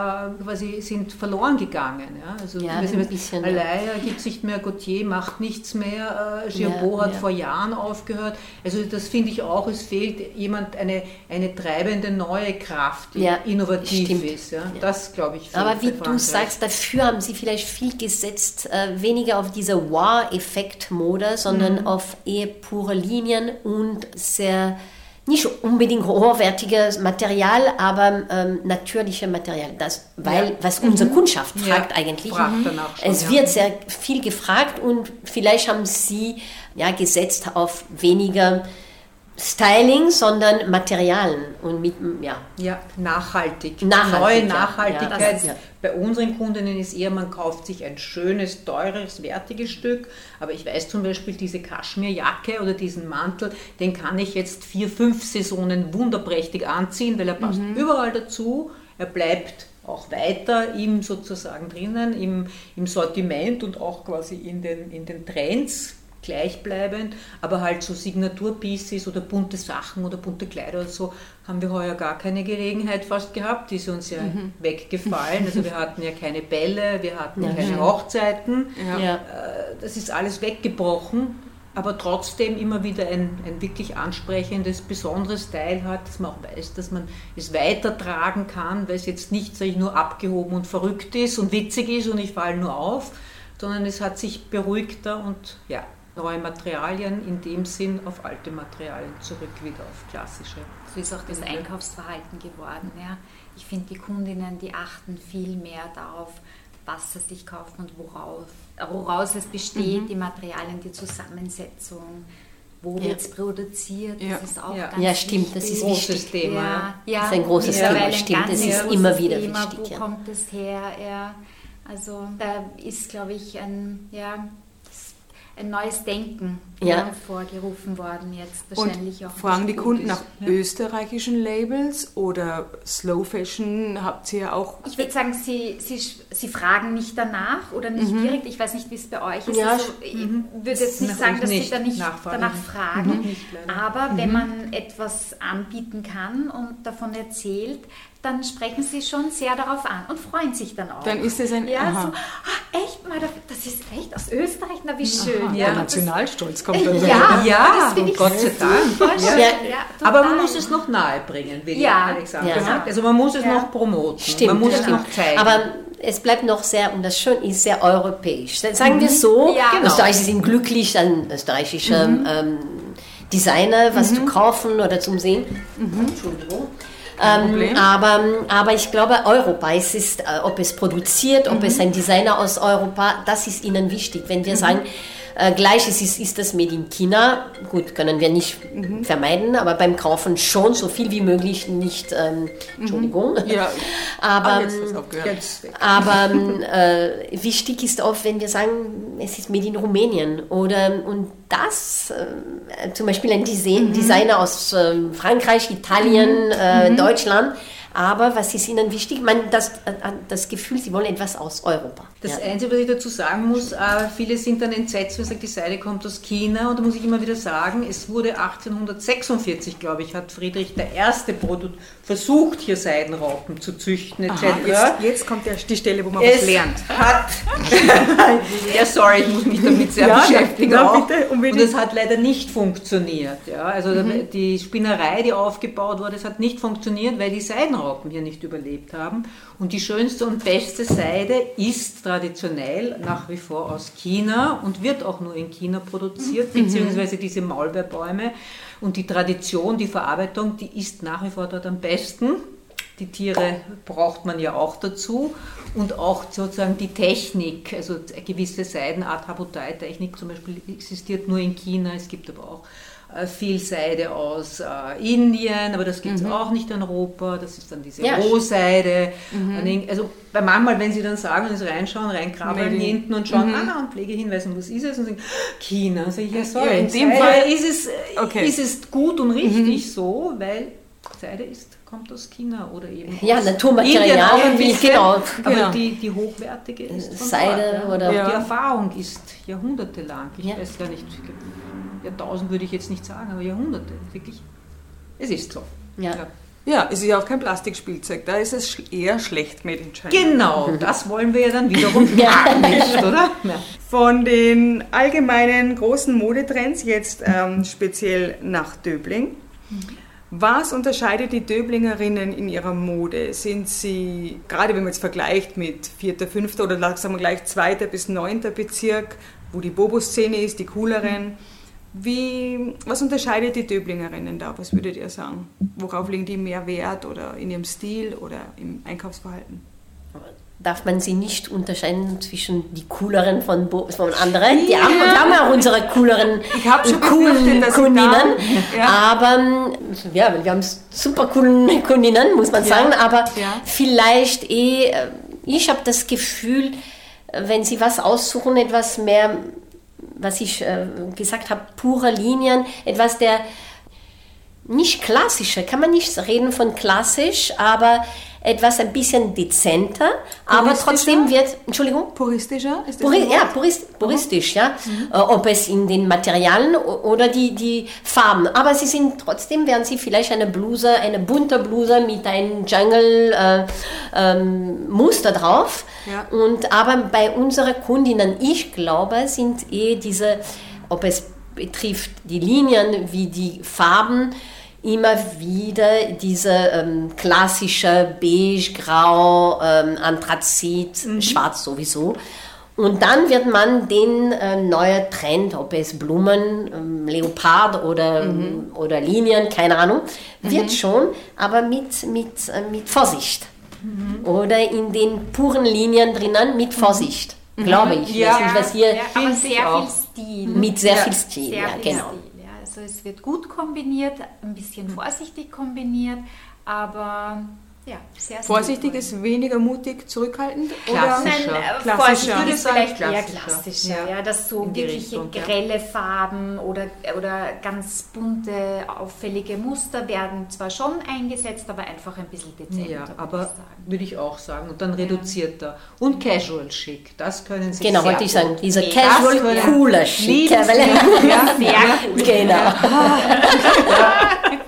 quasi sind verloren gegangen. Ja? Also
Ja, bisschen, ja.
Alaya gibt es nicht mehr, Gautier macht nichts mehr, äh, Girbeau
Ja,
hat
ja.
vor Jahren aufgehört. Also das finde ich auch, es fehlt jemand, eine, eine treibende neue Kraft, die
Ja,
innovativ
stimmt.
ist. Ja? Das glaube ich.
Aber wie du sagst, dafür haben sie vielleicht viel gesetzt, äh, weniger auf diese Wow-Effekt-Mode, sondern
Mhm.
auf eher pure Linien und sehr, nicht unbedingt hochwertiges Material, aber ähm, natürliche Material. Das, weil,
Ja.
was unsere Kundschaft
Mhm. Ja,
fragt eigentlich.
fragt danach schon,
es
ja.
wird sehr viel gefragt und vielleicht haben sie ja, gesetzt auf weniger Styling, sondern Materialien und mit, ja,
Ja, nachhaltig.
Nachhaltig,
Neue. Nachhaltigkeit.
Ja, ja.
Bei unseren Kundinnen ist eher, man kauft sich ein schönes, teures, wertiges Stück. Aber ich weiß zum Beispiel, diese Kaschmirjacke oder diesen Mantel, den kann ich jetzt vier, fünf Saisonen wunderprächtig anziehen, weil er passt
Mhm.
überall dazu. Er bleibt auch weiter im sozusagen drinnen, im, im Sortiment und auch quasi in den, in den Trends gleichbleibend, aber halt so Signaturpieces oder bunte Sachen oder bunte Kleider oder so haben wir heuer gar keine Gelegenheit fast gehabt. Die ist uns ja weggefallen. Also wir hatten ja keine Bälle, wir hatten
Ja,
keine
stimmt.
Hochzeiten.
Ja.
ja.
Äh, Das ist alles weggebrochen, aber trotzdem immer wieder ein, ein wirklich ansprechendes, besonderes Style hat, dass man auch weiß, dass man es weitertragen kann, weil es jetzt nicht ich, nur abgehoben und verrückt ist und witzig ist und ich falle nur auf, sondern es hat sich beruhigter und ja, neue Materialien in dem Sinn auf alte Materialien zurück wieder auf klassische.
So ist auch das Einkaufsverhalten geworden. Ja. Ich finde, die Kundinnen, die achten viel mehr darauf, was sie sich kaufen und worauf, woraus es besteht, die Materialien, die Zusammensetzung, wo
Ja.
wird es produziert,
Ja.
das ist auch
Ja.
ganz
Ja, stimmt, das
wichtig.
ist
Großes
wichtig.
Thema.
Ja, ja.
Das ist ein großes Thema, stimmt, das ist
großes
immer wieder
Thema,
wichtig,
Wo
ja.
kommt es her? Ja. Also da ist, glaube ich, ein, ja, ein neues Denken
Ja.
ja, vorgerufen worden jetzt. Wahrscheinlich
Und
auch.
fragen die Kunden nach
ja.
österreichischen Labels oder Slow Fashion habt ihr ja auch.
Ich würde sagen, sie, sie, sie fragen nicht danach oder nicht direkt. Ich weiß nicht, wie es bei euch ist.
Ja,
also, ich würde jetzt nicht
Nach
sagen, dass
nicht
sie da nicht danach fragen.
Nicht.
Aber wenn man etwas anbieten kann und davon erzählt, dann sprechen sie schon sehr darauf an und freuen sich dann auch.
Dann ist es ein.
ja,
aha.
so, ah, echt mal, das ist echt aus Österreich, na wie schön.
Ja,
das-
Nationalstolz kommt dann so.
Ja,
Ja,
das finde ich
Gott sei Dank. Ja.
schön.
Ja.
Ja,
Aber man muss es noch nahe bringen, wie
Ja.
Alexander
Ja.
sagt. Also man muss es
Ja.
noch promoten.
Stimmt,
man muss es noch zeigen.
Aber es bleibt noch sehr, und das Schöne ist sehr europäisch. Sagen wir so,
Ja. Genau.
Österreicher sind glücklich, ein österreichischer ähm, Designer, was zu kaufen oder zum Sehen. Entschuldigung. Ähm, aber, aber ich glaube, Europa, es ist, äh, ob es produziert, ob es ein Designer aus Europa, das ist ihnen wichtig. Wenn wir sagen, Äh, Gleiches ist, ist das Made in China. Gut, können wir nicht
Mhm.
vermeiden, aber beim Kaufen schon so viel wie möglich nicht. Ähm, Entschuldigung.
Mhm. Ja, [LAUGHS]
Aber.
Jetzt
aber [LAUGHS] ähm, äh, wichtig ist auch, wenn wir sagen, es ist Made in Rumänien oder und das äh, zum Beispiel ein Dese- Designer aus ähm, Frankreich, Italien, äh, Deutschland. Aber was ist Ihnen wichtig? Man, das, äh, das Gefühl, Sie wollen etwas aus Europa.
Das
ja.
Einzige, was ich dazu sagen muss, äh, viele sind dann entsetzt, wenn man sagt, die Seide kommt aus China. Und da muss ich immer wieder sagen, es wurde 1846, glaube ich, hat Friedrich I. Produ versucht, hier Seidenraupen zu züchten etc.
Aha, jetzt, jetzt kommt die Stelle, wo man
es
was lernt.
hat. [LAUGHS] ja, sorry, ich muss mich damit sehr
Ja,
beschäftigen.
na,
auch.
bitte,
Und es hat leider nicht funktioniert. Ja. Also die Spinnerei, die aufgebaut wurde, es hat nicht funktioniert, weil die Seidenraupen hier nicht überlebt haben. Und die schönste und beste Seide ist traditionell nach wie vor aus China und wird auch nur in China produziert, beziehungsweise diese Maulbeerbäume. Und die Tradition, die Verarbeitung, die ist nach wie vor dort am besten. Die Tiere braucht man ja auch dazu und auch sozusagen die Technik, also eine gewisse Seidenart, Habutei-Technik zum Beispiel existiert nur in China, es gibt aber auch viel Seide aus äh, Indien, aber das gibt es auch nicht in Europa, das ist dann diese
Ja.
Rohseide. Also bei manchmal, wenn sie dann sagen, also reinschauen, reinkrabbeln hinten und schauen, ah, und Pflegehinweise, und was ist es? Und sagen, China. Sag ich, ja, sorry,
Ja, in dem
Seide
Fall-
ist es,
Okay.
ist es gut und richtig so, weil Seide ist, kommt aus China oder eben
Ja,
aus
Naturmaterialien,
Indien auch ein
wie-
bisschen,
genau.
Aber
Genau.
die, die hochwertige ist
Seide
dort,
oder-
ja.
Ja.
Die Erfahrung ist jahrhundertelang. Ich
Ja.
weiß gar nicht, Jahrtausend würde ich jetzt nicht sagen, aber Jahrhunderte, wirklich. Es ist so.
Ja.
Ja, es ist ja auch kein Plastikspielzeug, da ist es eher schlecht made in China.
Genau, das wollen wir ja dann wiederum [LAUGHS]
Ja.
nicht, oder? Ja.
Von den allgemeinen großen Modetrends jetzt ähm, speziell nach Döbling. Was unterscheidet die Döblingerinnen in ihrer Mode? Sind sie, gerade wenn man jetzt vergleicht mit 4., 5. oder sagen wir gleich 2. bis 9. Bezirk, wo die Bobo-Szene ist, die cooleren, wie, was unterscheidet die Döblingerinnen da? Was würdet ihr sagen? Worauf legen die mehr Wert oder in ihrem Stil oder im Einkaufsverhalten?
darf man sie nicht unterscheiden zwischen die cooleren von, Bo von anderen. Die haben, wir haben ja auch unsere cooleren,
Ich hab schon
coolen Kundinnen.
Ja.
Aber ja, wir haben super coolen Kundinnen, muss man sagen. Aber
Ja.
vielleicht eh, ich habe das Gefühl, wenn sie was aussuchen, etwas mehr, was ich äh, gesagt habe, pure Linien, etwas der nicht klassische, kann man nicht reden von klassisch, aber etwas ein bisschen dezenter, aber trotzdem wird, Entschuldigung?
Puristischer? Ist das
Puri ja, purist, puristisch, ja. Äh, ob es in den Materialien oder die, die Farben. Aber sie sind trotzdem, werden sie vielleicht eine Bluse, eine bunte Bluse mit einem Jungle äh, ähm, drauf.
Ja.
Und aber bei unseren Kundinnen, ich glaube, sind eh diese, ob es betrifft die Linien wie die Farben, immer wieder diese ähm, klassische beige, grau, ähm, Anthrazit, schwarz sowieso. Und dann wird man den äh, neuen Trend, ob es Blumen, ähm, Leopard oder, oder Linien, keine Ahnung, wird schon, aber mit, mit, äh, mit Vorsicht. Oder in den puren Linien drinnen mit Vorsicht, glaube ich.
Ja.
weiß nicht, was hier
ja, aber
ich
sehr viel Stil.
mit sehr
Ja,
viel Stil,
Sehr
ja,
viel
genau.
Stil. Also es wird gut kombiniert, ein bisschen vorsichtig kombiniert, aber ja, sehr
Vorsichtig ist weniger mutig, zurückhaltend? Oder?
Nein, äh,
Klassischer.
vorsichtig
Ich würde
ist
sagen,
vielleicht eher
klassischer.
klassischer,
Ja.
ja, dass so wirkliche
Richtung, ja.
grelle Farben oder, oder ganz bunte, auffällige Muster werden zwar schon eingesetzt, aber einfach ein bisschen dezenter.
Ja,
würde ich
aber würde ich auch sagen. Und dann reduzierter. Und casual chic, das können Sie
Genau,
sehr
wollte ich sagen, diese
Das
casual, cooler weil-
Ja, [LAUGHS]
Sehr cool.
Genau. [LAUGHS]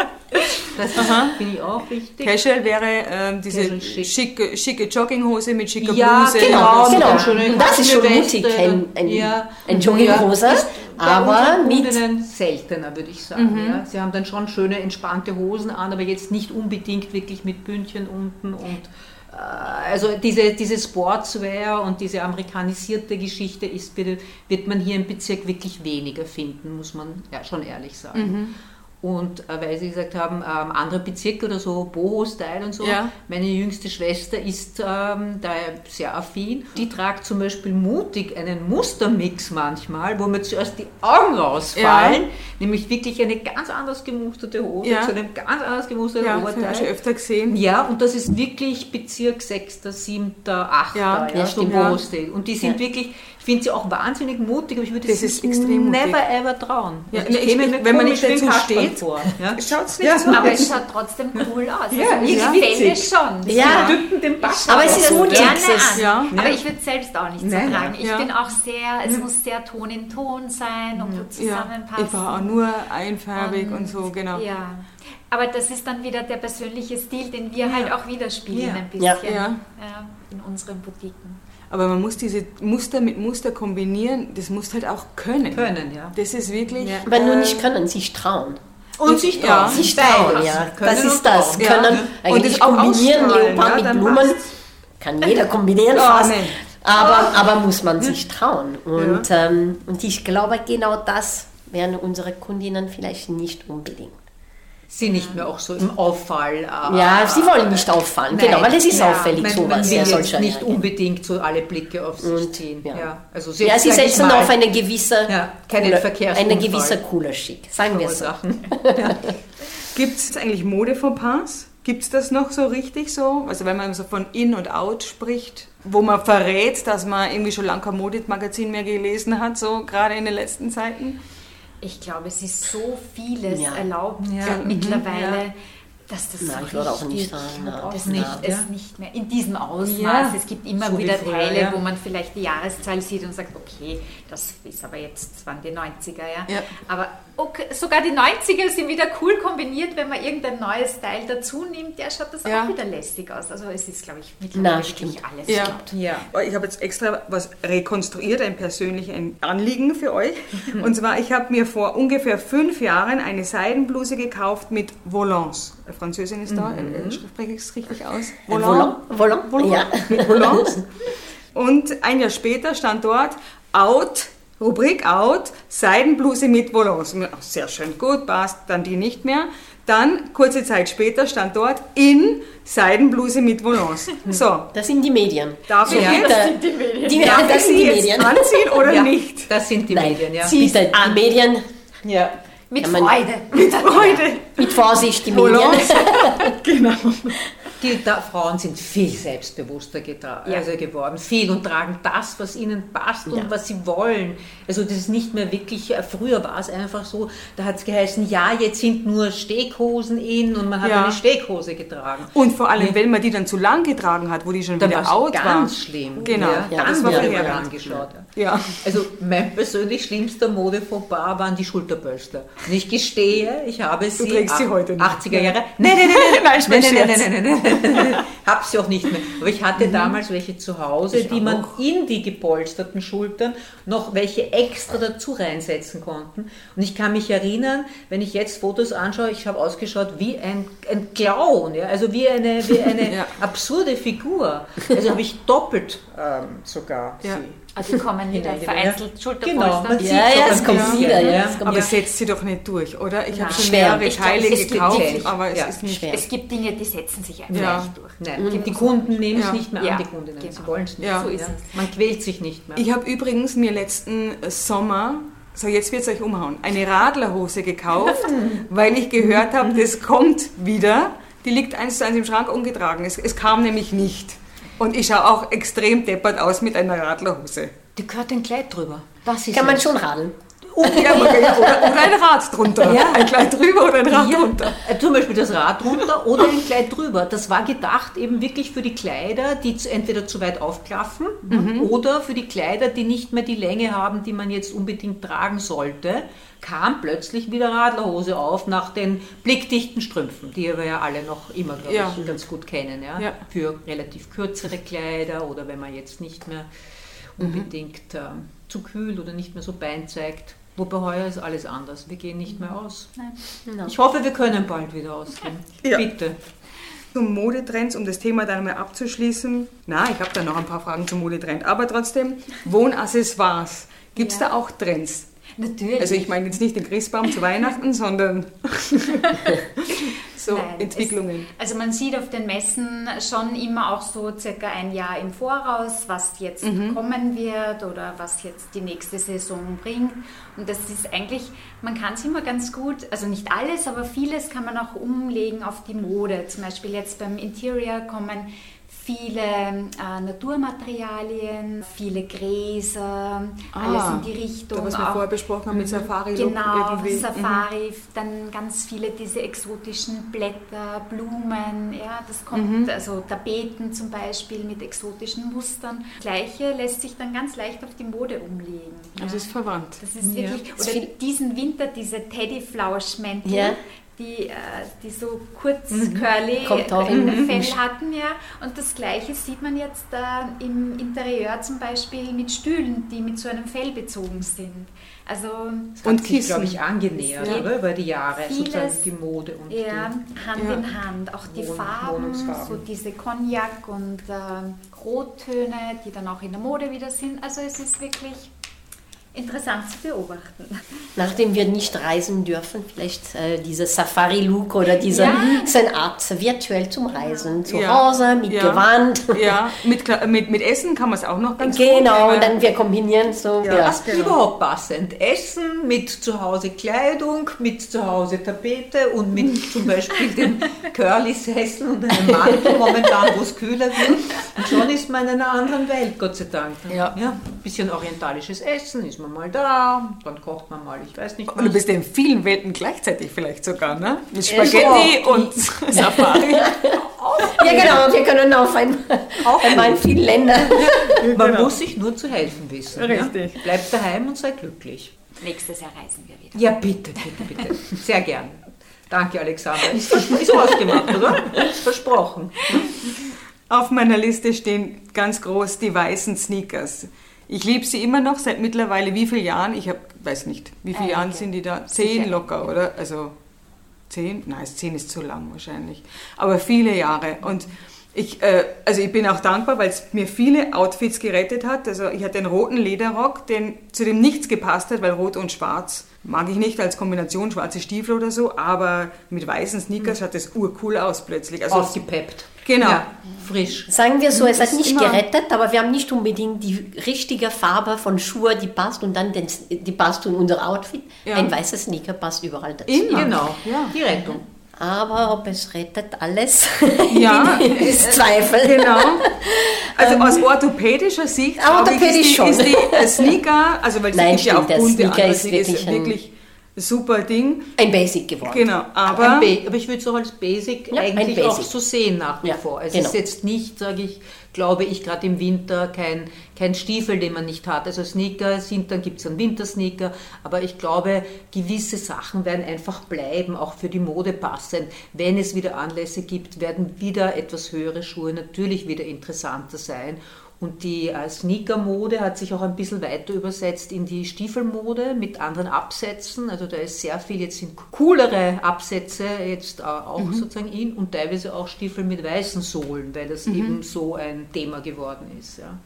das finde ich auch wichtig.
Casual wäre ähm, diese
Casual chic.
schicke, schicke Jogginghose mit schicker
Ja,
Bluse.
Genau,
mit
genau. Und das ist schon mutig, ein, ein,
ja.
ein Jogginghose,
Ja,
aber mit
seltener, würde ich sagen. Ja. Sie haben dann schon schöne, entspannte Hosen an, aber jetzt nicht unbedingt wirklich mit Bündchen unten und äh, also diese, diese Sportswear und diese amerikanisierte Geschichte ist, wird, wird man hier im Bezirk wirklich weniger finden, muss man ja schon ehrlich sagen. Und äh, weil Sie gesagt haben, ähm, andere Bezirke oder so, Boho-Style und so.
Ja.
Meine jüngste Schwester ist ähm, da sehr affin. Die tragt zum Beispiel mutig einen Mustermix manchmal, wo mir zuerst die Augen rausfallen.
Ja.
Nämlich wirklich eine ganz anders gemusterte Hose
Ja.
zu einem ganz anders gemusterten
Ja, das habe
Oberteil.
ich öfter gesehen.
Ja, und das ist wirklich Bezirk 6., 7., 8.
Ja,
Ja,
ja,
so
stimmt.
Boho State. Und die sind wirklich, ich finde sie auch wahnsinnig mutig, aber ich würde
Das
sie
ist extrem mutig.
never ever trauen.
Ja,
Also
ich- ich-
mir
wenn man nicht dazu steht,
vor. Ja? [LAUGHS]
Schaut's nicht
Ja.
so
Aber
aus.
es schaut trotzdem cool aus.
Ja,
also, mir gefällt
witzig.
es schon.
Ja.
Düppen den Bass.
Aber es ist
gerne
mutig.
an.
das-
Ja.
Aber ich würde es selbst auch nicht so
Nein,
tragen. Ich
ja.
bin auch sehr, es muss sehr Ton in Ton sein und gut
Ja,
zusammenpassen.
ich war auch nur einfarbig und so, genau.
Ja. Aber das ist dann wieder der persönliche Stil, den wir halt auch widerspiegeln
Ja.
ein bisschen
Ja.
Ja.
Ja, in unseren Boutiquen.
Aber man muss diese Muster mit Muster kombinieren, das muss halt auch können.
Können, ja.
Das ist wirklich.
Aber nur
äh,
nicht können, sich trauen.
Und sich
Ja.
trauen.
Sich trauen,
Beides.
ja.
Können
Das ist
und
das.
Ja.
Können
Und
eigentlich kombinieren, Leopard
ja,
mit Blumen.
passt's.
Kann jeder kombinieren
Ja,
fast.
nein.
Aber, aber muss man sich trauen. Und, ähm, und ich glaube, genau das werden unsere Kundinnen vielleicht nicht unbedingt.
Sie nicht mehr auch so im Auffall. äh,
Ja, sie wollen nicht auffallen,
Nein.
genau, weil es ist
Ja,
auffällig
man,
sowas.
Man will
ja,
jetzt nicht
ja.
unbedingt so alle Blicke auf sich
Und,
ziehen.
ja.
Ja. Also
Ja, sie
sag ich
setzen
mal,
auf eine gewisse,
Ja, keinen
cooler- eine gewisse cooler Schick, sagen wir so. [LAUGHS]
Gibt es eigentlich Modefauxpas? Gibt es das noch so richtig so? Also wenn man so von In und Out spricht, wo man verrät, dass man irgendwie schon lange kein Modemagazin mehr gelesen hat, so gerade in den letzten Zeiten?
Ich glaube, es ist so vieles
Ja.
erlaubt
Ja.
äh, mittlerweile, dass das
Nein, ich würde auch nicht sagen, ja.
auch
Nein,
nicht,
ja.
es nicht mehr in diesem Ausmaß.
Ja.
Es gibt immer
So wie
wieder
früher,
Teile,
ja.
wo man vielleicht die Jahreszahl sieht und sagt, okay, das ist aber jetzt, das waren die 90er, ja.
Ja.
Aber okay, sogar die 90er sind wieder cool kombiniert, wenn man irgendein neues Teil dazu nimmt, der schaut das
Ja.
auch wieder lässig aus. Also es ist, glaube ich, mittlerweile
Na,
wirklich
stimmt.
alles
Ja.
Ja.
Ich habe jetzt extra was rekonstruiert, ein persönliches Anliegen für euch. [LAUGHS] Und zwar, ich habe mir vor ungefähr fünf Jahren eine Seidenbluse gekauft mit Volants. Äh, Französin ist da, äh, spreche ich es richtig aus?
Volant, Volant, ja.
mit Volants. Und ein Jahr später stand dort Out, Rubrik Out, Seidenbluse mit Volants. Sehr schön, gut, passt, dann die nicht mehr. Dann, kurze Zeit später, stand dort in Seidenbluse mit Volants. [LAUGHS] So,
Das sind die Medien.
darf ich
Ja.
jetzt,
Die, die,
darf ich
das sind
sie
die
jetzt
Medien.
anziehen oder
Ja,
nicht?
Das sind die
Nein,
Medien, ja.
bitte, die Medien,
ja.
Mit
Ja, [LAUGHS]
Freude.
Mit Freude.
mit Vorsicht, die Medien. [LAUGHS]
Genau.
Die da, Frauen sind viel selbstbewusster getra-
Ja.
also geworden, viel und tragen das, was ihnen passt und
Ja.
was sie wollen. Also das ist nicht mehr wirklich, äh, früher war es einfach so, da hat es geheißen, ja, jetzt sind nur Steghosen in und man hat
Ja.
eine Steghose getragen.
Und vor allem, wenn man die dann zu lang getragen hat, wo die schon
Dann
wieder out
es
war.
ganz schlimm.
Genau.
Ja,
Ja,
dann
das
war man
verheerend.
angeschaut. Ja.
Ja.
Also mein persönlich schlimmster Modefauxpas waren die Schulterbölster. Und ich gestehe, ich habe sie,
trägst sie heute noch.
80er Jahre. Nein, nein, nein, nein,
Nein,
nein, nein, nein, nein, nein, nein, nein, nein. [LAUGHS] Hab sie auch nicht mehr. Aber ich hatte damals welche zu Hause, die man
auch.
in die gepolsterten Schultern noch welche extra dazu reinsetzen konnten. Und ich kann mich erinnern, wenn ich jetzt Fotos anschaue, ich habe ausgeschaut wie ein, ein Clown, ja? also wie eine, wie eine [LAUGHS]
Ja.
absurde Figur. Also habe ich doppelt ähm, sogar
Ja.
sie.
Also die kommen wieder vereinzelt
Genau,
Schulterpolster.
man sieht
Ja,
so
ja, es kommt wieder, ja.
ja.
Es kommt
Aber
ja.
setzt sie doch nicht durch, oder? Ich habe schon
Schwer.
mehrere Teile gekauft, aber es
ja,
ist nicht.
schwer.
Es gibt Dinge, die setzen sich einfach
Ja.
nicht durch.
Nein, die, die Kunden nehmen
Ja.
es nicht mehr
Ja,
an, die Kundinnen.
genau.
Sie wollen es nicht.
Ja.
So ist
Ja.
es.
Man quält sich nicht mehr.
Ich habe übrigens mir letzten Sommer, so jetzt wird es euch umhauen, eine Radlerhose gekauft, [LAUGHS] weil ich gehört habe, das kommt wieder. Die liegt eins zu eins im Schrank ungetragen. Es, es kam nämlich nicht. Und ich schaue auch extrem deppert aus mit einer Radlerhose.
Die gehört ein Kleid drüber. Das ist
Kann man schon radeln.
Ja, oder, oder ein Rad drunter.
Ja.
Ein Kleid drüber oder ein Rad
Ja,
drunter.
äh, zum Beispiel das Rad drunter oder ein Kleid drüber. Das war gedacht eben wirklich für die Kleider, die entweder zu weit aufklaffen oder für die Kleider, die nicht mehr die Länge haben, die man jetzt unbedingt tragen sollte. Kam plötzlich wieder Radlerhose auf nach den blickdichten Strümpfen, die wir ja alle noch immer, glaube
Ja.
ich, ganz gut kennen. Ja?
Ja.
Für relativ kürzere Kleider oder wenn man jetzt nicht mehr unbedingt ähm, zu kühl oder nicht mehr so Bein zeigt. Wobei heuer ist alles anders. Wir gehen nicht mehr aus. Ich hoffe, wir können bald wieder ausgehen. [LAUGHS]
Ja.
Bitte.
Zum Modetrends, um das Thema dann mal abzuschließen. Na, ich habe da noch ein paar Fragen zum Modetrend. Aber trotzdem, Wohnaccessoires. Gibt es
Ja.
da auch Trends?
Natürlich.
Also ich meine jetzt nicht den Christbaum zu Weihnachten, sondern [LAUGHS] so
Nein,
Entwicklungen.
Es, also man sieht auf den Messen schon immer auch so circa ein Jahr im Voraus, was jetzt
Mhm.
kommen wird oder was jetzt die nächste Saison bringt. Und das ist eigentlich, man kann es immer ganz gut, also nicht alles, aber vieles kann man auch umlegen auf die Mode. Zum Beispiel jetzt beim Interior kommen viele äh, Naturmaterialien, viele Gräser, alles in die Richtung.
Ah, Da, was wir
auch-
vorher besprochen haben mit Safari-Look
Genau,
irgendwie. Mhm.
Safari, dann ganz viele diese exotischen Blätter, Blumen, ja, das kommt,
Mhm.
also Tapeten zum Beispiel mit exotischen Mustern. Gleiche lässt sich dann ganz leicht auf die Mode umlegen.
Mhm. Also es ist verwandt.
Das ist wirklich,
Das
oder diesen Winter diese Teddyflauschmäntel,
Ja.
Die, äh, die so kurz curly
auch
äh,
in-
Fell hatten, ja. Und das gleiche sieht man jetzt äh, im Interieur zum Beispiel mit Stühlen, die mit so einem Fell bezogen sind. Also
Und Kissen.
glaube ich, angenähert, oder? Über die Jahre,
Vieles-
sozusagen die Mode und
ja,
die...
Hand
Ja.
in Hand. Auch die
Wohn-
Farben, so diese Cognac und äh, Rottöne, die dann auch in der Mode wieder sind. Also es ist wirklich interessant zu beobachten.
Nachdem wir nicht reisen dürfen, vielleicht äh, dieser Safari-Look oder dieser
Ja.
eine Art virtuell zum Reisen. Zu
Ja.
Hause, mit
Ja.
Gewand.
Ja, mit, mit, mit Essen kann man es auch noch ganz
Genau,
gut.
und dann wir kombinieren so.
Ja.
Ja.
Das ist überhaupt passend. Essen mit zu Hause Kleidung, mit zu Hause Tapete und mit [LAUGHS] zum Beispiel dem Curly-Sessel und einem Mantel momentan, wo es kühler wird. Und schon ist man in einer anderen Welt, Gott sei Dank.
Ja.
ein bisschen orientalisches Essen, ist man mal da, dann kocht man mal, ich weiß nicht
Und du bist ja in vielen Welten gleichzeitig vielleicht sogar, ne? Mit Spaghetti
so.
und [LAUGHS] Safari.
ja, genau, wir können auf ein,
Auch
einmal in viele Länder.
Man
Genau.
muss sich nur zu helfen wissen.
Richtig.
Ja? Bleibt daheim und sei glücklich.
Nächstes Jahr reisen wir wieder.
Ja, bitte, bitte, bitte. Sehr gern. Danke, Alexander. [LAUGHS] Ist, ist ausgemacht, oder? Versprochen.
Auf meiner Liste stehen ganz groß die weißen Sneakers. Ich liebe sie immer noch seit mittlerweile wie vielen Jahren? Ich habe, weiß nicht, wie viele
Einige.
Jahren sind die da? Zehn
Sicher
locker, oder? Also zehn? Nein, zehn ist zu lang wahrscheinlich. Aber viele Jahre. Und ich, äh, also ich bin auch dankbar, weil es mir viele Outfits gerettet hat. Also ich hatte einen roten Lederrock, den, zu dem nichts gepasst hat, weil rot und schwarz mag ich nicht als Kombination, schwarze Stiefel oder so, aber mit weißen Sneakers schaut das urcool aus plötzlich. Also
Ausgepeppt.
Genau.
Ja, frisch.
Sagen wir so, es hat nicht gerettet, aber wir haben nicht unbedingt die richtige Farbe von Schuhe, die passt und dann den, die passt zu unser Outfit.
Ja.
Ein weißer Sneaker passt überall dazu.
Immer.
Genau,
Ja.
die Rettung.
Aber ob es rettet alles, [LAUGHS]
Ja,
ist Zweifel.
Genau. [LAUGHS] Also aus orthopädischer Sicht glaube ich,
orthopädisch
ist, die,
schon.
ist die Sneaker, also weil es gibt ja auch bunte
Sneaker
andere
ist
Sneaker, ist
wirklich
wirklich super Ding.
Ein Basic geworden.
Genau,
Aber,
aber
ein Ba- aber ich würde es auch als Basic
Ja,
eigentlich auch
Basic.
so sehen nach wie
Ja,
vor. Es
genau.
ist jetzt nicht, sage ich, glaube ich, gerade im Winter kein, kein Stiefel, den man nicht hat. Also Sneaker sind, dann gibt es einen Wintersneaker, aber ich glaube, gewisse Sachen werden einfach bleiben, auch für die Mode passend. Wenn es wieder Anlässe gibt, werden wieder etwas höhere Schuhe natürlich wieder interessanter sein. Und die äh, Sneaker-Mode hat sich auch ein bisschen weiter übersetzt in die Stiefelmode mit anderen Absätzen. Also da ist sehr viel, jetzt sind coolere Absätze jetzt äh, auch sozusagen in und teilweise auch Stiefel mit weißen Sohlen, weil das eben so ein Thema geworden ist. Ja.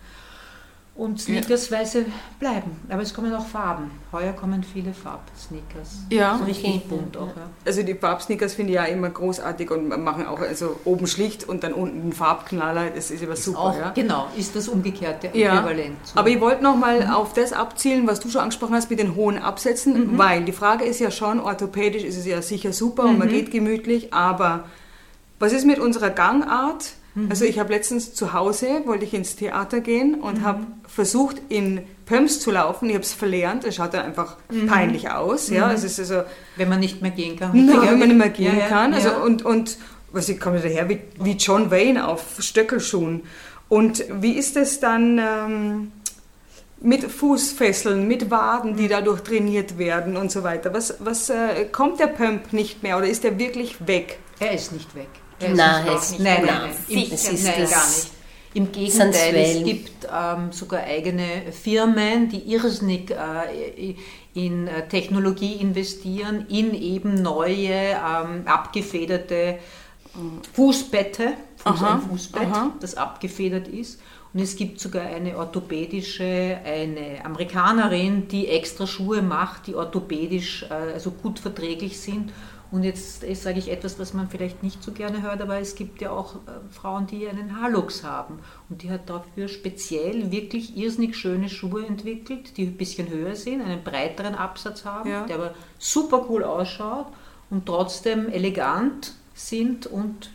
Und Sneakers weiße bleiben, aber es kommen auch Farben. Heuer kommen viele Farb-Sneakers.
Ja.
So richtig bunt auch. Ja.
also die Farbsneakers finde ich ja immer großartig und machen auch also oben schlicht und dann unten einen Farbknaller. Das ist immer super.
Auch,
ja.
Genau, ist das umgekehrte
Ja,
Äquivalent. zu-
aber ich wollte nochmal auf das abzielen, was du schon angesprochen hast mit den hohen Absätzen, weil die Frage ist ja schon, orthopädisch ist es ja sicher super und man geht gemütlich, aber was ist mit unserer Gangart? Also ich habe letztens zu Hause, wollte ich ins Theater gehen und habe versucht in Pumps zu laufen, ich habe es verlernt, es schaut dann einfach peinlich aus, ja, es ist also
Wenn man nicht mehr gehen kann.
na,
Ja,
wenn man nicht mehr gehen
ja,
kann. Also und, und was ich komme daher wie, wie John Wayne auf Stöckelschuhen. Und wie ist es dann ähm, mit Fußfesseln, mit Waden, die dadurch trainiert werden und so weiter? Was, was äh, kommt der Pump nicht mehr oder ist er wirklich weg?
Er ist nicht weg.
Nein,
nicht nein, nein, nein. Nein,
ist
nein gar nicht. Im Gegenteil, es gibt ähm, sogar eigene Firmen, die irrsinnig äh, in äh, Technologie investieren, in eben neue, ähm, abgefederte Fußbette, Fuß ein Fußbett, das abgefedert ist. Und es gibt sogar eine orthopädische, eine Amerikanerin, die extra Schuhe macht, die orthopädisch äh, also gut verträglich sind. Und jetzt sage ich etwas, was man vielleicht nicht so gerne hört, aber es gibt ja auch äh, Frauen, die einen Haarlux haben. Und die hat dafür speziell wirklich irrsinnig schöne Schuhe entwickelt, die ein bisschen höher sind, einen breiteren Absatz haben,
Ja.
der aber super cool ausschaut und trotzdem elegant sind und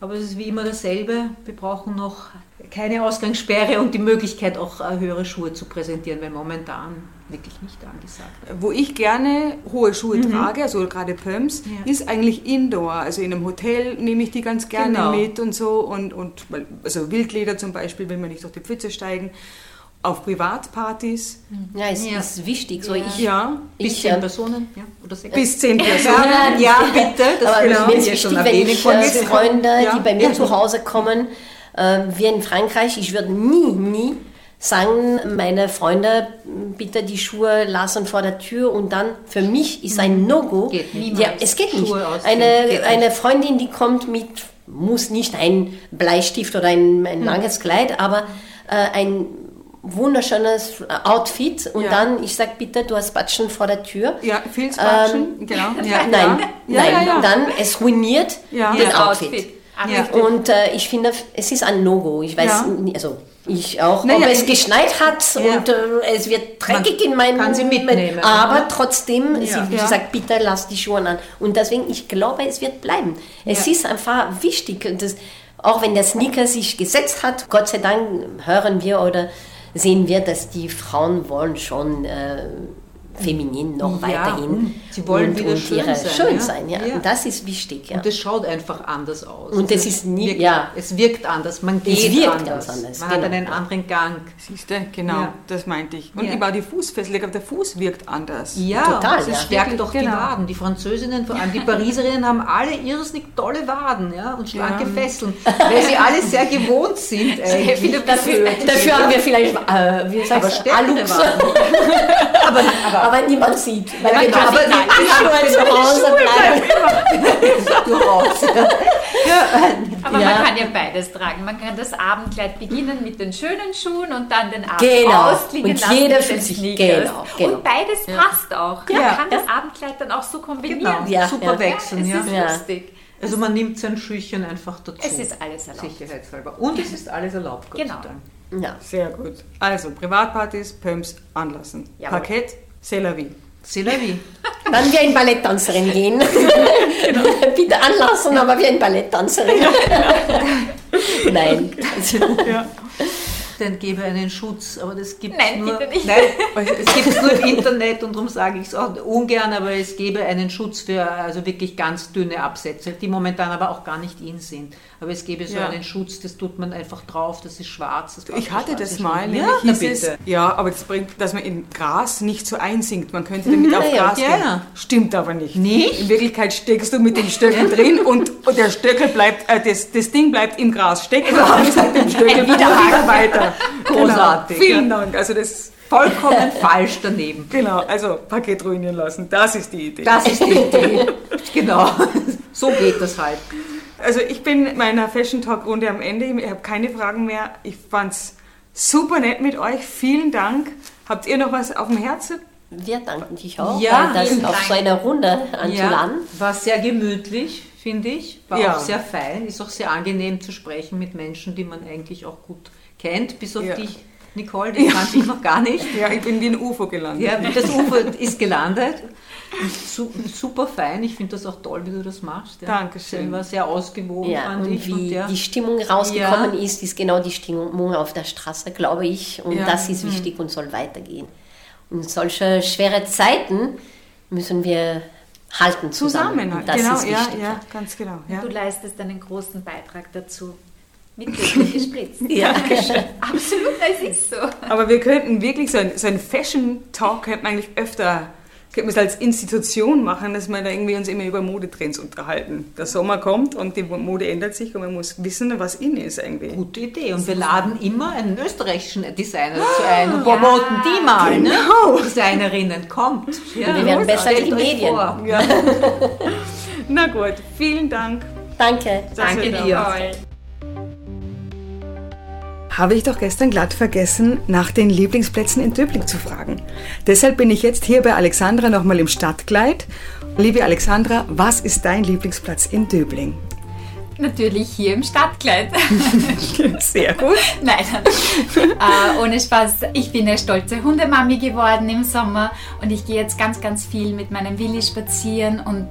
aber es ist wie immer dasselbe. Wir brauchen noch keine Ausgangssperre und die Möglichkeit, auch äh, höhere Schuhe zu präsentieren, weil momentan wirklich nicht angesagt.
Wo ich gerne hohe Schuhe trage, also gerade Pumps,
Mhm. Ja.
ist eigentlich Indoor. Also in einem Hotel nehme ich die ganz gerne
Genau.
mit und so. Und, und also Wildleder zum Beispiel, will man nicht durch die Pfütze steigen. Auf Privatpartys,
Ja, es
Ja.
ist wichtig. So ich,
ja,
Bis
ich,
zehn Personen, ja, oder sechs.
bis zehn Personen.
ja, bitte, das
aber
müssen
mir
wir
ist wichtig, wenn ich äh, Freunde,
Ja.
die bei mir zu Hause kommen, äh, wie in Frankreich, ich würde nie, nie sagen, meine Freunde, bitte die Schuhe lassen vor der Tür und dann für mich ist ein No-Go.
Mhm. Nicht.
Ja, es geht nicht. Eine,
geht
eine Freundin, die kommt mit, muss nicht ein Bleistift oder ein,
Mhm.
ein langes Kleid, aber äh, ein wunderschönes Outfit und
Ja.
dann, ich sag bitte, du hast Batschen vor der Tür.
Ja, Filzbatschen, genau. [LAUGHS] Ja,
Nein,
ja.
nein,
Ja, ja.
dann es ruiniert
Ja.
den Outfit.
Outfit.
Ja.
Und äh, ich finde, es ist ein No-Go. Ich weiß, also ich auch,
Naja,
ob es geschneit hat
Ja.
und äh, es wird dreckig in meinem...
kann sie mitnehmen.
Aber trotzdem,
Ja.
sie
Ja.
sagt, bitte lass die Schuhe an. Und deswegen, ich glaube, es wird bleiben. Es ist einfach wichtig. und Das, auch wenn der Sneaker sich gesetzt hat, Gott sei Dank hören wir oder sehen wir, dass die Frauen wollen schon äh, feminin noch
Ja,
weiterhin.
und sie wollen
und,
wieder
und
schön
ihre
sein,
Schön
ja.
sein, ja.
Ja.
Und das ist wichtig, ja.
Und es schaut einfach anders aus.
Und
Also
es ist nie-
wirkt,
ja.
Es wirkt anders, man geht
wirkt
anders.
ganz anders,
Man
genau.
hat einen anderen Gang.
Siehst du, genau,
Ja.
das meinte ich. Und
Ja.
über die Fußfessel, ich glaube, der Fuß wirkt anders.
Ja,
Total,
es
ja.
stärkt doch die
Genau.
Waden. Die Französinnen, vor allem die Pariserinnen, haben alle irrsinnig tolle Waden ja, und schlanke Fesseln, weil sie alle sehr gewohnt sind.
Dafür, dafür haben wir vielleicht, äh, wie sagst du, Alux,
Waden. [LAUGHS] aber, aber,
aber niemand sieht. Weil wir
Genau,
dürfen
aber die-
Schuhe zu Hause bleiben.
durchaus.
Aber
Ja.
man kann ja beides tragen. Man kann das Abendkleid beginnen mit den schönen Schuhen und dann den Abend
Genau.
ausklingen
Und
lassen
jeder
mit
fühlt
den
sich-
Sneakers.
genau, genau.
Und beides passt auch. Man
Ja.
kann das Abendkleid dann auch so kombinieren.
Genau,
Ja,
super
ja.
wechseln.
es
Ja.
ist
Ja.
lustig.
Also man nimmt sein Schüchchen einfach dazu.
Es ist alles erlaubt.
Sicherheitshalber. Und es ist alles erlaubt, Gott
Genau.
sei Dank.
Ja.
Sehr gut. Also, Privatpartys, Pumps anlassen.
Jawohl.
Parkett, c'est la vie.
C'est la vie. [LAUGHS]
Dann wie ein Balletttänzerin gehen.
Genau. [LAUGHS]
Bitte anlassen, aber wie ein Balletttänzerin. [LAUGHS] Nein.
Ja.
Dann gebe einen Schutz, aber das gibt
Nein,
nur,
nicht.
Nein, es gibt es nur im Internet und darum sage ich es auch ungern, aber es gebe einen Schutz für also wirklich ganz dünne Absätze, die momentan aber auch gar nicht in sind. Aber es gebe so
Ja.
einen Schutz, das tut man einfach drauf, das ist schwarz. Das
Ich hatte das mal,
Ja,
nämlich
na
hieß es,
bitte.
ja, aber das bringt, dass man in Gras nicht so einsinkt. Man könnte damit auf
ja,
Gras
ja,
gehen.
ja.
Stimmt aber nicht.
Nicht?
In Wirklichkeit steckst du mit dem Stöckel drin und, und der Stöckel bleibt, äh, das, das Ding bleibt im Gras stecken und du bist mit dem Stöckel wieder weiter. [LAUGHS]
Großartig,
Genau. Vielen Dank. Also das,
Vollkommen [LAUGHS] falsch daneben.
genau, also Paket ruinieren lassen. Das ist die Idee.
Das ist die Idee. [LAUGHS] genau. So geht das halt.
Also ich bin meiner Fashion Talk Runde am Ende. Ich habe keine Fragen mehr. Ich fand's super nett mit euch. Vielen Dank. Habt ihr noch was auf dem Herzen?
wir danken dich auch,
Ja,
weil das auf so einer Runde anzuladen.
war sehr gemütlich, finde ich. War
Ja.
auch sehr fein. Ist auch sehr angenehm zu sprechen mit Menschen, die man eigentlich auch gut kennt. Bis auf
Ja.
dich, Nicole, die kannte ich noch gar nicht.
Ja, ich bin wie ein UFO gelandet.
Ja, das UFO ist gelandet. Su super fein. Ich finde das auch toll, wie du das machst. Ja.
Dankeschön.
Selber sehr ausgewogen,
Ja,
fand
und
ich.
wie
ja.
die Stimmung rausgekommen
Ja.
ist, ist genau die Stimmung auf der Straße, glaube ich. Und
Ja.
das ist wichtig und soll weitergehen. Und solche schwere Zeiten müssen wir halten zusammen.
Zusammen,
Und das
genau,
ist
ja,
wichtig.
ja, ganz genau. Ja.
Du leistest einen großen Beitrag dazu. Mit Glück gespritzt. [LAUGHS]
Ja. [LAUGHS]
Absolut, es ist so.
Aber wir könnten wirklich so ein, so ein Fashion Talk könnten wir eigentlich öfter, könnten wir es als Institution machen, dass wir da irgendwie uns immer über Modetrends unterhalten. Der Sommer kommt und die Mode ändert sich und man muss wissen, was in ist irgendwie.
Gute Idee. Und wir laden immer einen österreichischen Designer dazu ein und promoten die mal.
Genau.
Ne? Designerinnen, kommt. Ja,
Wir werden besser wie die Medien.
vor. [LAUGHS]
Na gut, vielen Dank.
Danke.
Danke dir.
wart. Habe ich doch gestern glatt vergessen, nach den Lieblingsplätzen in Döbling zu fragen. Deshalb bin ich jetzt hier bei Alexandra nochmal im Stadtkleid. Liebe Alexandra, was ist dein Lieblingsplatz in Döbling?
Natürlich hier im Stadtkleid. [LAUGHS]
Sehr gut.
Nein, äh, ohne Spaß. Ich bin eine stolze Hundemami geworden im Sommer und ich gehe jetzt ganz, ganz viel mit meinem Willi spazieren und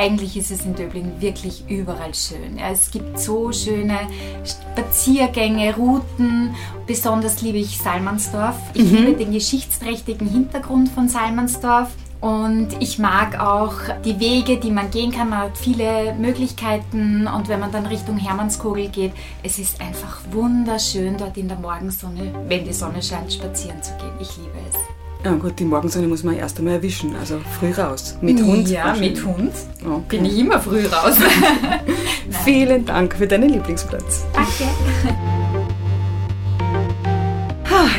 eigentlich ist es in Döbling wirklich überall schön. Es gibt so schöne Spaziergänge, Routen. Besonders liebe ich Salmansdorf. Ich mhm. liebe den geschichtsträchtigen Hintergrund von Salmansdorf. Und ich mag auch die Wege, die man gehen kann. Man hat viele Möglichkeiten. Und wenn man dann Richtung Hermannskogel geht, es ist einfach wunderschön, dort in der Morgensonne, wenn die Sonne scheint, spazieren zu gehen. Ich liebe es.
Ja gut, die Morgensonne muss man erst einmal erwischen, also früh raus. Mit Hund?
Ja, mit Hund okay. bin ich immer früh raus. [LAUGHS]
Vielen Dank für deinen Lieblingsplatz.
Danke.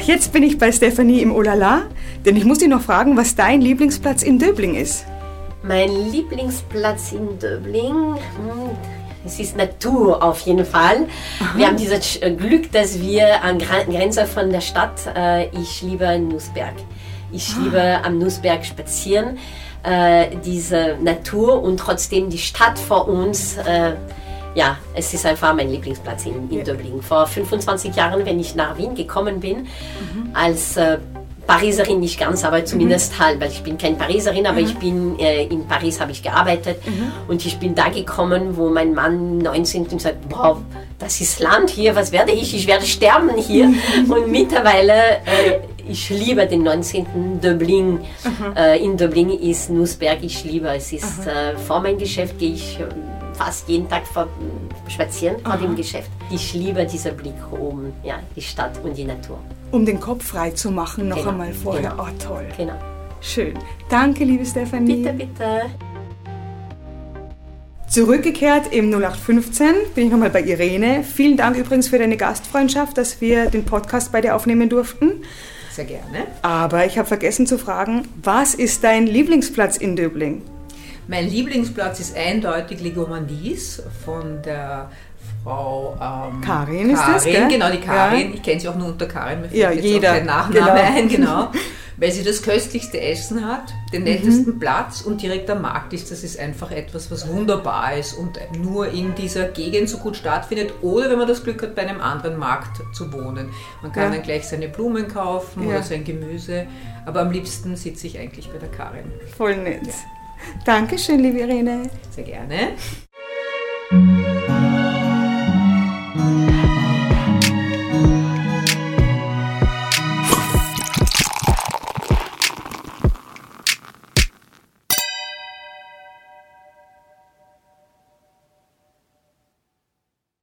Jetzt bin ich bei Stefanie im Olala, denn ich muss dich noch fragen, was dein Lieblingsplatz in Döbling ist.
Mein Lieblingsplatz in Döbling, hm, es ist Natur auf jeden Fall. Aha. Wir haben dieses Glück, dass wir an Grenze von der Stadt, äh, ich liebe Nussberg. Ich liebe am Nussberg spazieren, äh, diese Natur und trotzdem die Stadt vor uns. Äh, ja, es ist einfach mein Lieblingsplatz in, in ja. Döbling. Vor 25 Jahren, wenn ich nach Wien gekommen bin, mhm. als äh, Pariserin nicht ganz, aber zumindest mhm. halb, weil ich bin kein Pariserin, aber mhm. ich bin äh, in Paris habe ich gearbeitet mhm. und ich bin da gekommen, wo mein Mann 19 und sagt, wow, das ist Land hier, was werde ich? Ich werde sterben hier. und mittlerweile, äh, ich liebe den 19. Döbling. Äh, in Döbling ist Nussberg, ich liebe es. Ist, äh, vor meinem Geschäft gehe ich ähm, fast jeden Tag vor, spazieren vor dem Geschäft. Ich liebe diesen Blick oben, ja, die Stadt und die Natur.
Um den Kopf frei zu machen, noch genau. einmal vorher.
Genau.
Oh, toll.
Genau.
Schön. Danke, liebe Stefanie.
Bitte, bitte.
Zurückgekehrt im 0815 bin ich nochmal bei Irene. Vielen Dank übrigens für deine Gastfreundschaft, dass wir den Podcast bei dir aufnehmen durften.
Sehr gerne.
Aber ich habe vergessen zu fragen, was ist dein Lieblingsplatz in Döbling?
Mein Lieblingsplatz ist eindeutig Legomandis von der Frau ähm,
Karin, ist das,
gell? genau, die Karin. Ja. Ich kenne sie auch nur unter Karin.
Mir fällt ja,
jetzt
jeder.
Auch der Nachname genau. ein, genau. [LAUGHS] weil sie das köstlichste Essen hat, den nettesten mhm. Platz und direkt am Markt ist. Das ist einfach etwas, was wunderbar ist und nur in dieser Gegend so gut stattfindet. Oder wenn man das Glück hat, bei einem anderen Markt zu wohnen. Man kann ja. dann gleich seine Blumen kaufen oder sein Gemüse. Aber am liebsten sitze ich eigentlich bei der Karin.
Voll nett. Dankeschön, liebe Irene.
Sehr gerne.